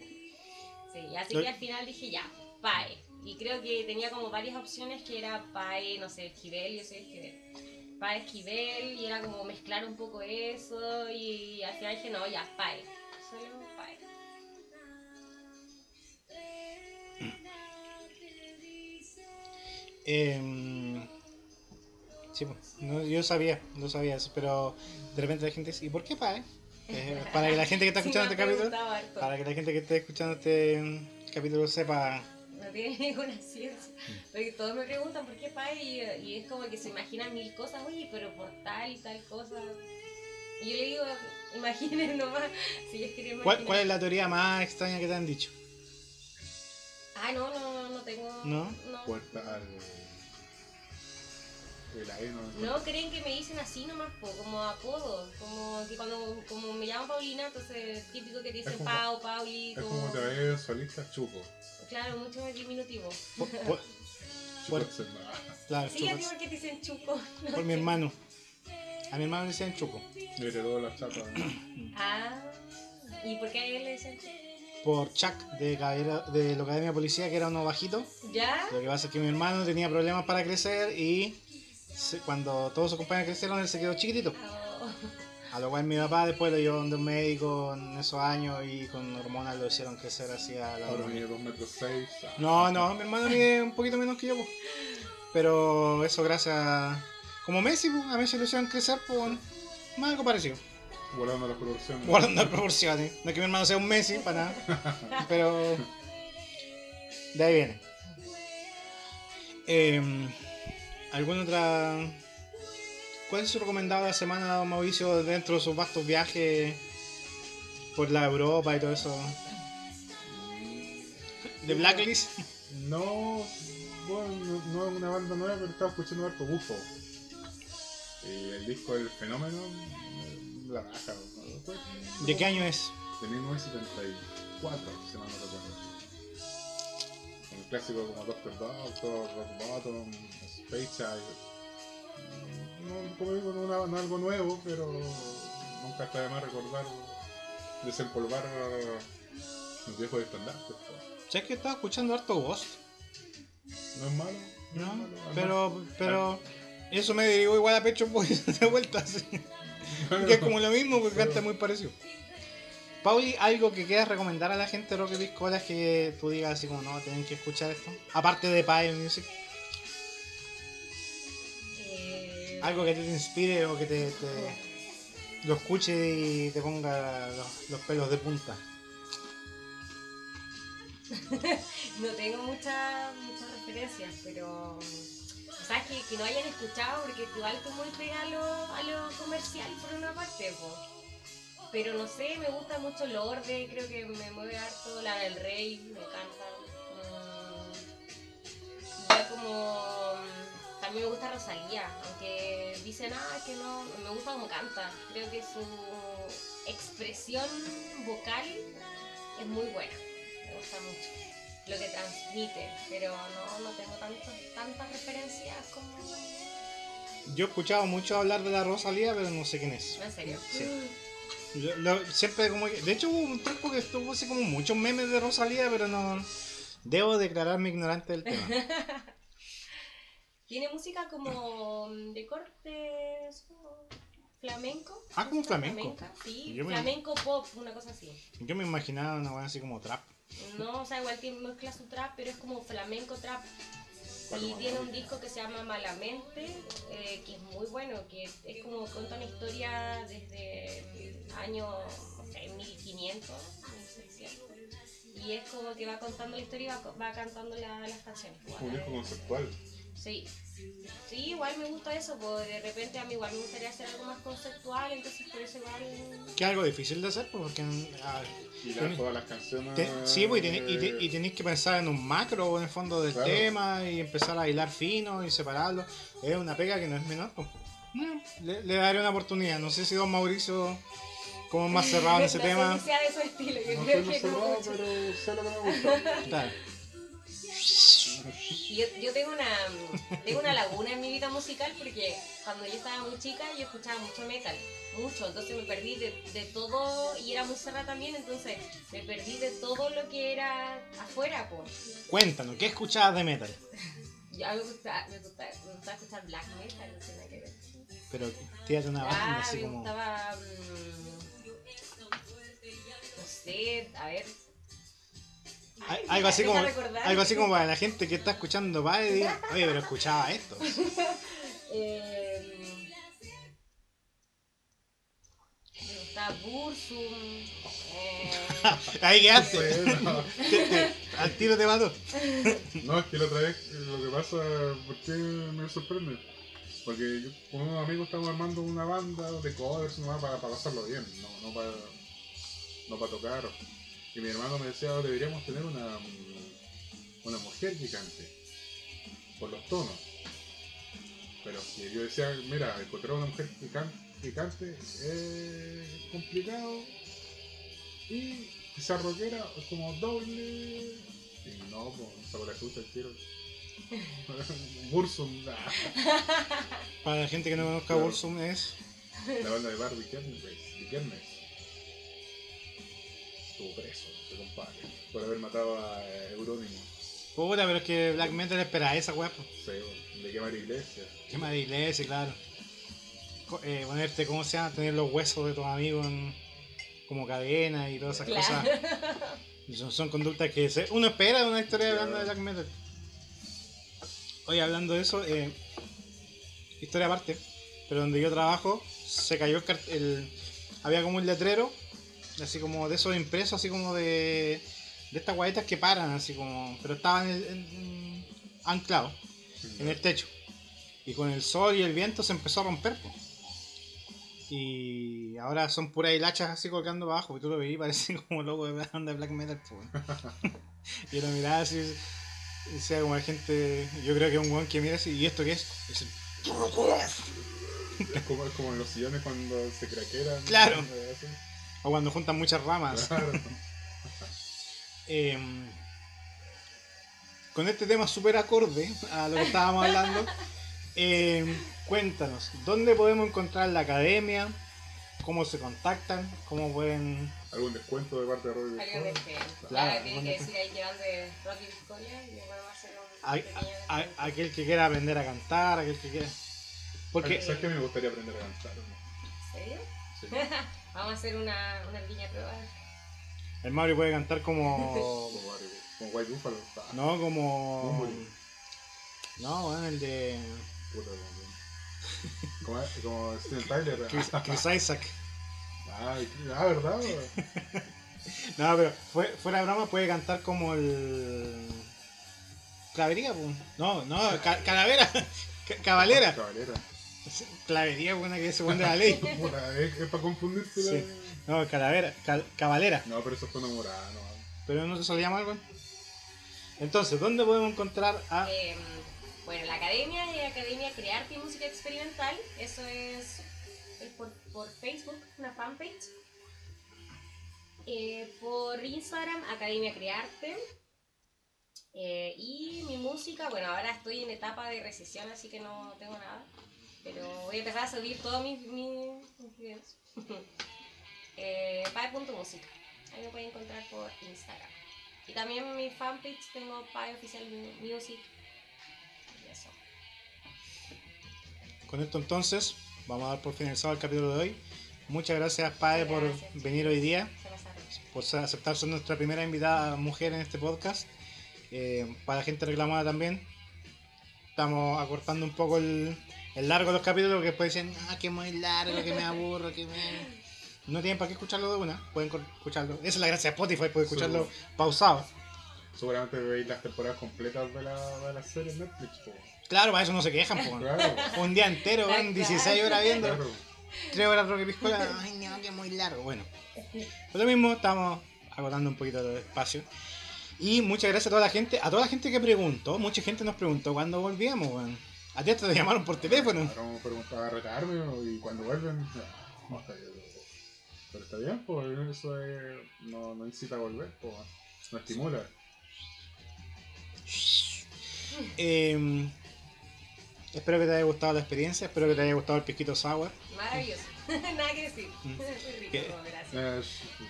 Sí, así que al final dije ya, PAE. Y creo que tenía como varias opciones que era PAE, no sé, Esquivel, yo soy Esquivel. PAE Esquivel, y era como mezclar un poco eso, y al final dije no, ya, PAE. Solo PAE. Em, sí, pues, no, yo sabía, no sabía eso, pero de repente la gente dice, ¿y por qué Pai? Eh, para que la gente que está <laughs> escuchando este capítulo, harto. para que la gente que esté escuchando este mm, capítulo sepa No tiene <laughs> ninguna ciencia. Porque todos me preguntan por qué PAE y, y es como que se imaginan mil cosas, oye, pero por tal y tal cosa. Y yo le digo, <laughs> imaginen nomás, si ellos quieren ¿Cuál, es la teoría más extraña que te han dicho? Ah, no, no, no, no tengo. ¿No? No, Puerta al. AE, no No, creen que me dicen así nomás, po, como apodo. Como que cuando como me llaman Paulina, entonces típico que te dicen Es como- Pau, Pauli, Es como. como te ves solista chupo. Claro, mucho más diminutivo. Por, <laughs> por- claro, Sí, porque te dicen chupo. <laughs> no por mi hermano. A mi hermano le decían chupo. Le heredó la chapa. <clears throat> Ah, ¿y por qué a él le dicen chupo? Por Chuck de, caballero- de la Academia de Policía, que era uno bajito. ¿Ya? Lo que pasa es que mi hermano tenía problemas para crecer y cuando todos sus compañeros crecieron, él se quedó chiquitito. Oh, A lo cual mi papá después lo llevó donde un médico en esos años y con hormonas lo hicieron crecer así a la Ahora mide 2 metros 6. No, no, mi hermano mide un poquito menos que yo, po. pero eso gracias a... Como Messi, po, a Messi lo hicieron crecer, pues, más algo parecido. Volando las producciones. Guardando las proporciones. No es que mi hermano sea un Messi, para nada. <laughs> Pero. De ahí viene. Eh, ¿Alguna otra. ¿Cuál es su recomendado de la semana, don Mauricio, dentro de sus vastos viajes por la Europa y todo eso? ¿De Blacklist? No, bueno, no, no es una banda nueva, pero estaba escuchando harto bufo. Y el disco El Fenómeno, la raja. ¿no? ¿De qué año es? De 1974, si mal no recuerdo. Un clásico como Doctor Doctor, Rock Bottom, Space Child. No, como digo, no, no algo nuevo, pero nunca está de más recordar, desempolvar los viejos estandartes. pues. ¿Sabes que estaba escuchando harto Ghost? No es malo. No, es malo. Además, Pero, pero. Eso me derivó igual a pecho pues <laughs> de vuelta. sí. Que es como lo mismo, porque canta muy parecido. Pauli, ¿algo que quieras recomendar a la gente de Rock y Piscolas que tú digas así como no, tienen que escuchar esto? Aparte de Pie Music, algo que te inspire o que te, te- lo escuche y te ponga los, los pelos de punta. <laughs> no tengo muchas muchas referencias, pero. O sea, que, que no hayan escuchado, porque igual estoy muy pegada a lo, comercial por una parte, po. Pero no sé, me gusta mucho Lorde, creo que me mueve harto la del Rey, me encanta. Mm, ya como. También me gusta Rosalía, aunque dicen, ah, que no, me gusta como canta. Creo que su expresión vocal es muy buena, me gusta mucho lo que transmite, pero no, no tengo tantas tantas referencias como... Yo he escuchado mucho hablar de la Rosalía, pero no sé quién es. En serio. Sí. Yo- lo- siempre como que- De hecho hubo un tiempo que estuvo así como muchos memes de Rosalía, pero no... Debo declararme ignorante del tema. <laughs> Tiene música como de cortes como flamenco. Ah, como flamenco. Flamenca, Sí, Yo me- flamenco pop, una cosa así. Yo me imaginaba una cosa así como trap. No, o sea, igual que mezcla su trap, pero es como flamenco trap. Y tiene un disco que se llama Malamente, eh, que es muy bueno, que es como cuenta una historia desde el año, no sé, 1500, 1600. Y es como que va contando la historia y va, va cantando la- las canciones. Un disco conceptual. Sí. Sí, igual me gusta eso, porque de repente a mí igual me gustaría hacer algo más conceptual, entonces por eso igual... Que es algo difícil de hacer, porque ah, Y todas las canciones. te- sí, pues, y, tenéis- y, te- y que pensar en un macro en el fondo del Claro. tema y empezar a hilar fino y separarlo. Es una pega que no es menor. pues. Le, le daré una oportunidad. No sé si don Mauricio, como es más cerrado en <laughs> ese no tema. sé si sea de su estilo, yo No creo soy que no cerrado, mucho. pero sé lo que me gusta. Claro. Yo, yo tengo una tengo una laguna en mi vida musical porque cuando yo estaba muy chica yo escuchaba mucho metal, mucho, entonces me perdí de, de todo y era muy cerrada también, entonces me perdí de todo lo que era afuera, pues. Cuéntanos, ¿qué escuchabas de metal? Yo a mí me gustaba, me gustaba, me gustaba escuchar black metal, no sé nada que ver. Pero tírate una banda Ah, así me como. gustaba. mm, no sé, a ver. <laughs> Algo así como, recordar. algo así como para la gente que está escuchando va y diga, oye, pero escuchaba esto. <laughs> Eh, me gustaba Bursum. <laughs> Eh, Ahí quedaste. Te- al tiro te mató. no, es que la otra vez eh, lo que pasa, ¿por qué me sorprende? Porque yo con unos amigos estamos armando una banda de covers nomás para, para pasarlo bien, no, no para no para tocar. Y mi hermano me decía, deberíamos tener una, una mujer que cante, por los tonos. Pero si yo decía, mira, encontrar una mujer que, can- que cante es complicado y sea rockera es como doble. Y no, pues, saco la chucha el tiro. <laughs> Bursum, Para la gente que no conozca. Bursum es. la banda de Barbie Kernes. Estuvo preso, ese compadre, por haber matado a eh, Eurónimo. Puta, pero es que Black Metal espera esa weá. Sí, de quemar iglesias. Quema de iglesia, claro. Co- eh, ponerte, ¿cómo se llama? Tener los huesos de tus amigos en- como cadena y todas esas Claro. cosas. Son, son conductas que se- uno espera de una historia Claro. banda de black metal. Oye, hablando de eso, eh, historia aparte, pero donde yo trabajo, se cayó el, el- Había como un letrero, así como de esos impresos, así como de. de estas guayetas que paran, así como. pero estaban anclados en el techo. Y con el sol y el viento se empezó a romper. po. Y ahora son puras hilachas así colgando abajo. Y tú lo veís, parece <laughs> como logo de banda de black metal. po. <laughs> y lo miraba así. Y decía como la gente. Yo creo que es un weón que mira así. ¿Y esto qué es? Y dice, Es como, es como en los sillones cuando se craqueran. Claro. así. O cuando juntan muchas ramas. Claro. <laughs> Eh, con este tema súper acorde a lo que estábamos hablando, eh, cuéntanos, ¿dónde podemos encontrar la academia? ¿Cómo se contactan? ¿Cómo pueden...? ¿Algún descuento de parte de Biscol? fe. Claro, Claro, tienen que decir ahí que van de Rocky Victoria y hacer un a- pequeño a- descuento. aquel que quiera aprender a cantar, aquel que quiera... Porque ¿Sabes qué me gustaría aprender a cantar? ¿En serio? Sí. <laughs> Vamos a hacer una, una pequeña prueba. el Mario puede cantar como... <laughs> Como, White Buffalo. Ah, No, como... No, bueno, el de puta, como, como, Steven Tyler. Chris, Chris <laughs> Isaac. Ay, ah, ¿verdad? <laughs> No, pero fue- fuera de broma puede cantar como el. Clavería, pues. No, no, ca- calavera. Ca- Cabalera. Clavería, buena que se pone la ley. <laughs> Es, es para confundirse. Sí. la- No, calavera. cal- cabalera. No, pero eso fue una morada, no. Pero no se solía llamar, weón. Entonces, ¿dónde podemos encontrar a. Eh, bueno, la academia es Academia Crearte y Música Experimental. Eso es, es por, por Facebook, una fanpage. Eh, por Instagram, Academia Crearte. Eh, y mi música, bueno, ahora estoy en etapa de recesión, así que no tengo nada. Pero voy a empezar a subir todos mis, mis, mis videos. <laughs> eh, Pae.música. Ahí me pueden encontrar por Instagram. Y también en mi fanpage tengo Pae Oficial Music. Y eso. Con esto entonces, vamos a dar por finalizado el capítulo de hoy. Muchas gracias, Pae, por venir hoy día. Por aceptar ser nuestra primera invitada mujer en este podcast. Eh, para la gente reclamada también. Estamos acortando un poco el, el largo de los capítulos que después dicen, ah, que muy largo, que me aburro, que me... No tienen para qué escucharlo de una, pueden escucharlo. Esa es la gracia de Spotify, pueden escucharlo pausado. Seguramente veis las temporadas completas de la, de la serie en Netflix. po. Claro, para eso no se quejan, po. Claro. Un día entero, van 16 horas viendo, claro. 3 horas roque piscola. Ay, no, que muy largo. Bueno, por lo mismo estamos agotando un poquito el espacio. Y muchas gracias a toda la gente, a toda la gente que preguntó, mucha gente nos preguntó cuándo volvíamos, weón. A ti hasta te llamaron por teléfono. Ahora vamos a retarme y cuando vuelven. ya, no, está bien, pero- está bien, pues eso es, no, no incita a volver, pues. No estimula. Eh, espero que te haya gustado la experiencia, espero que te haya gustado el pisquito sour. Maravilloso. <laughs> Nada que decir. Mm. <laughs> Muy rico, gracias. Eh,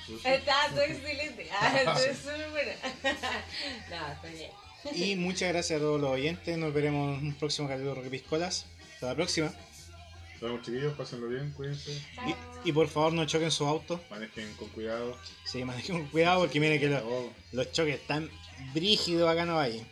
sh- Está todo excelente. Ah, estoy <laughs> súper buena. No, estoy bien. Y muchas gracias a todos los oyentes. Nos veremos en un próximo capítulo de Roque Piscolas. Hasta la próxima. Nos vemos chiquillos, pásenlo bien, cuídense. Y, y por favor no choquen su auto. Manejen con cuidado. Sí, manejen con cuidado porque miren que lo- Oh, los choques están brígidos acá no hay.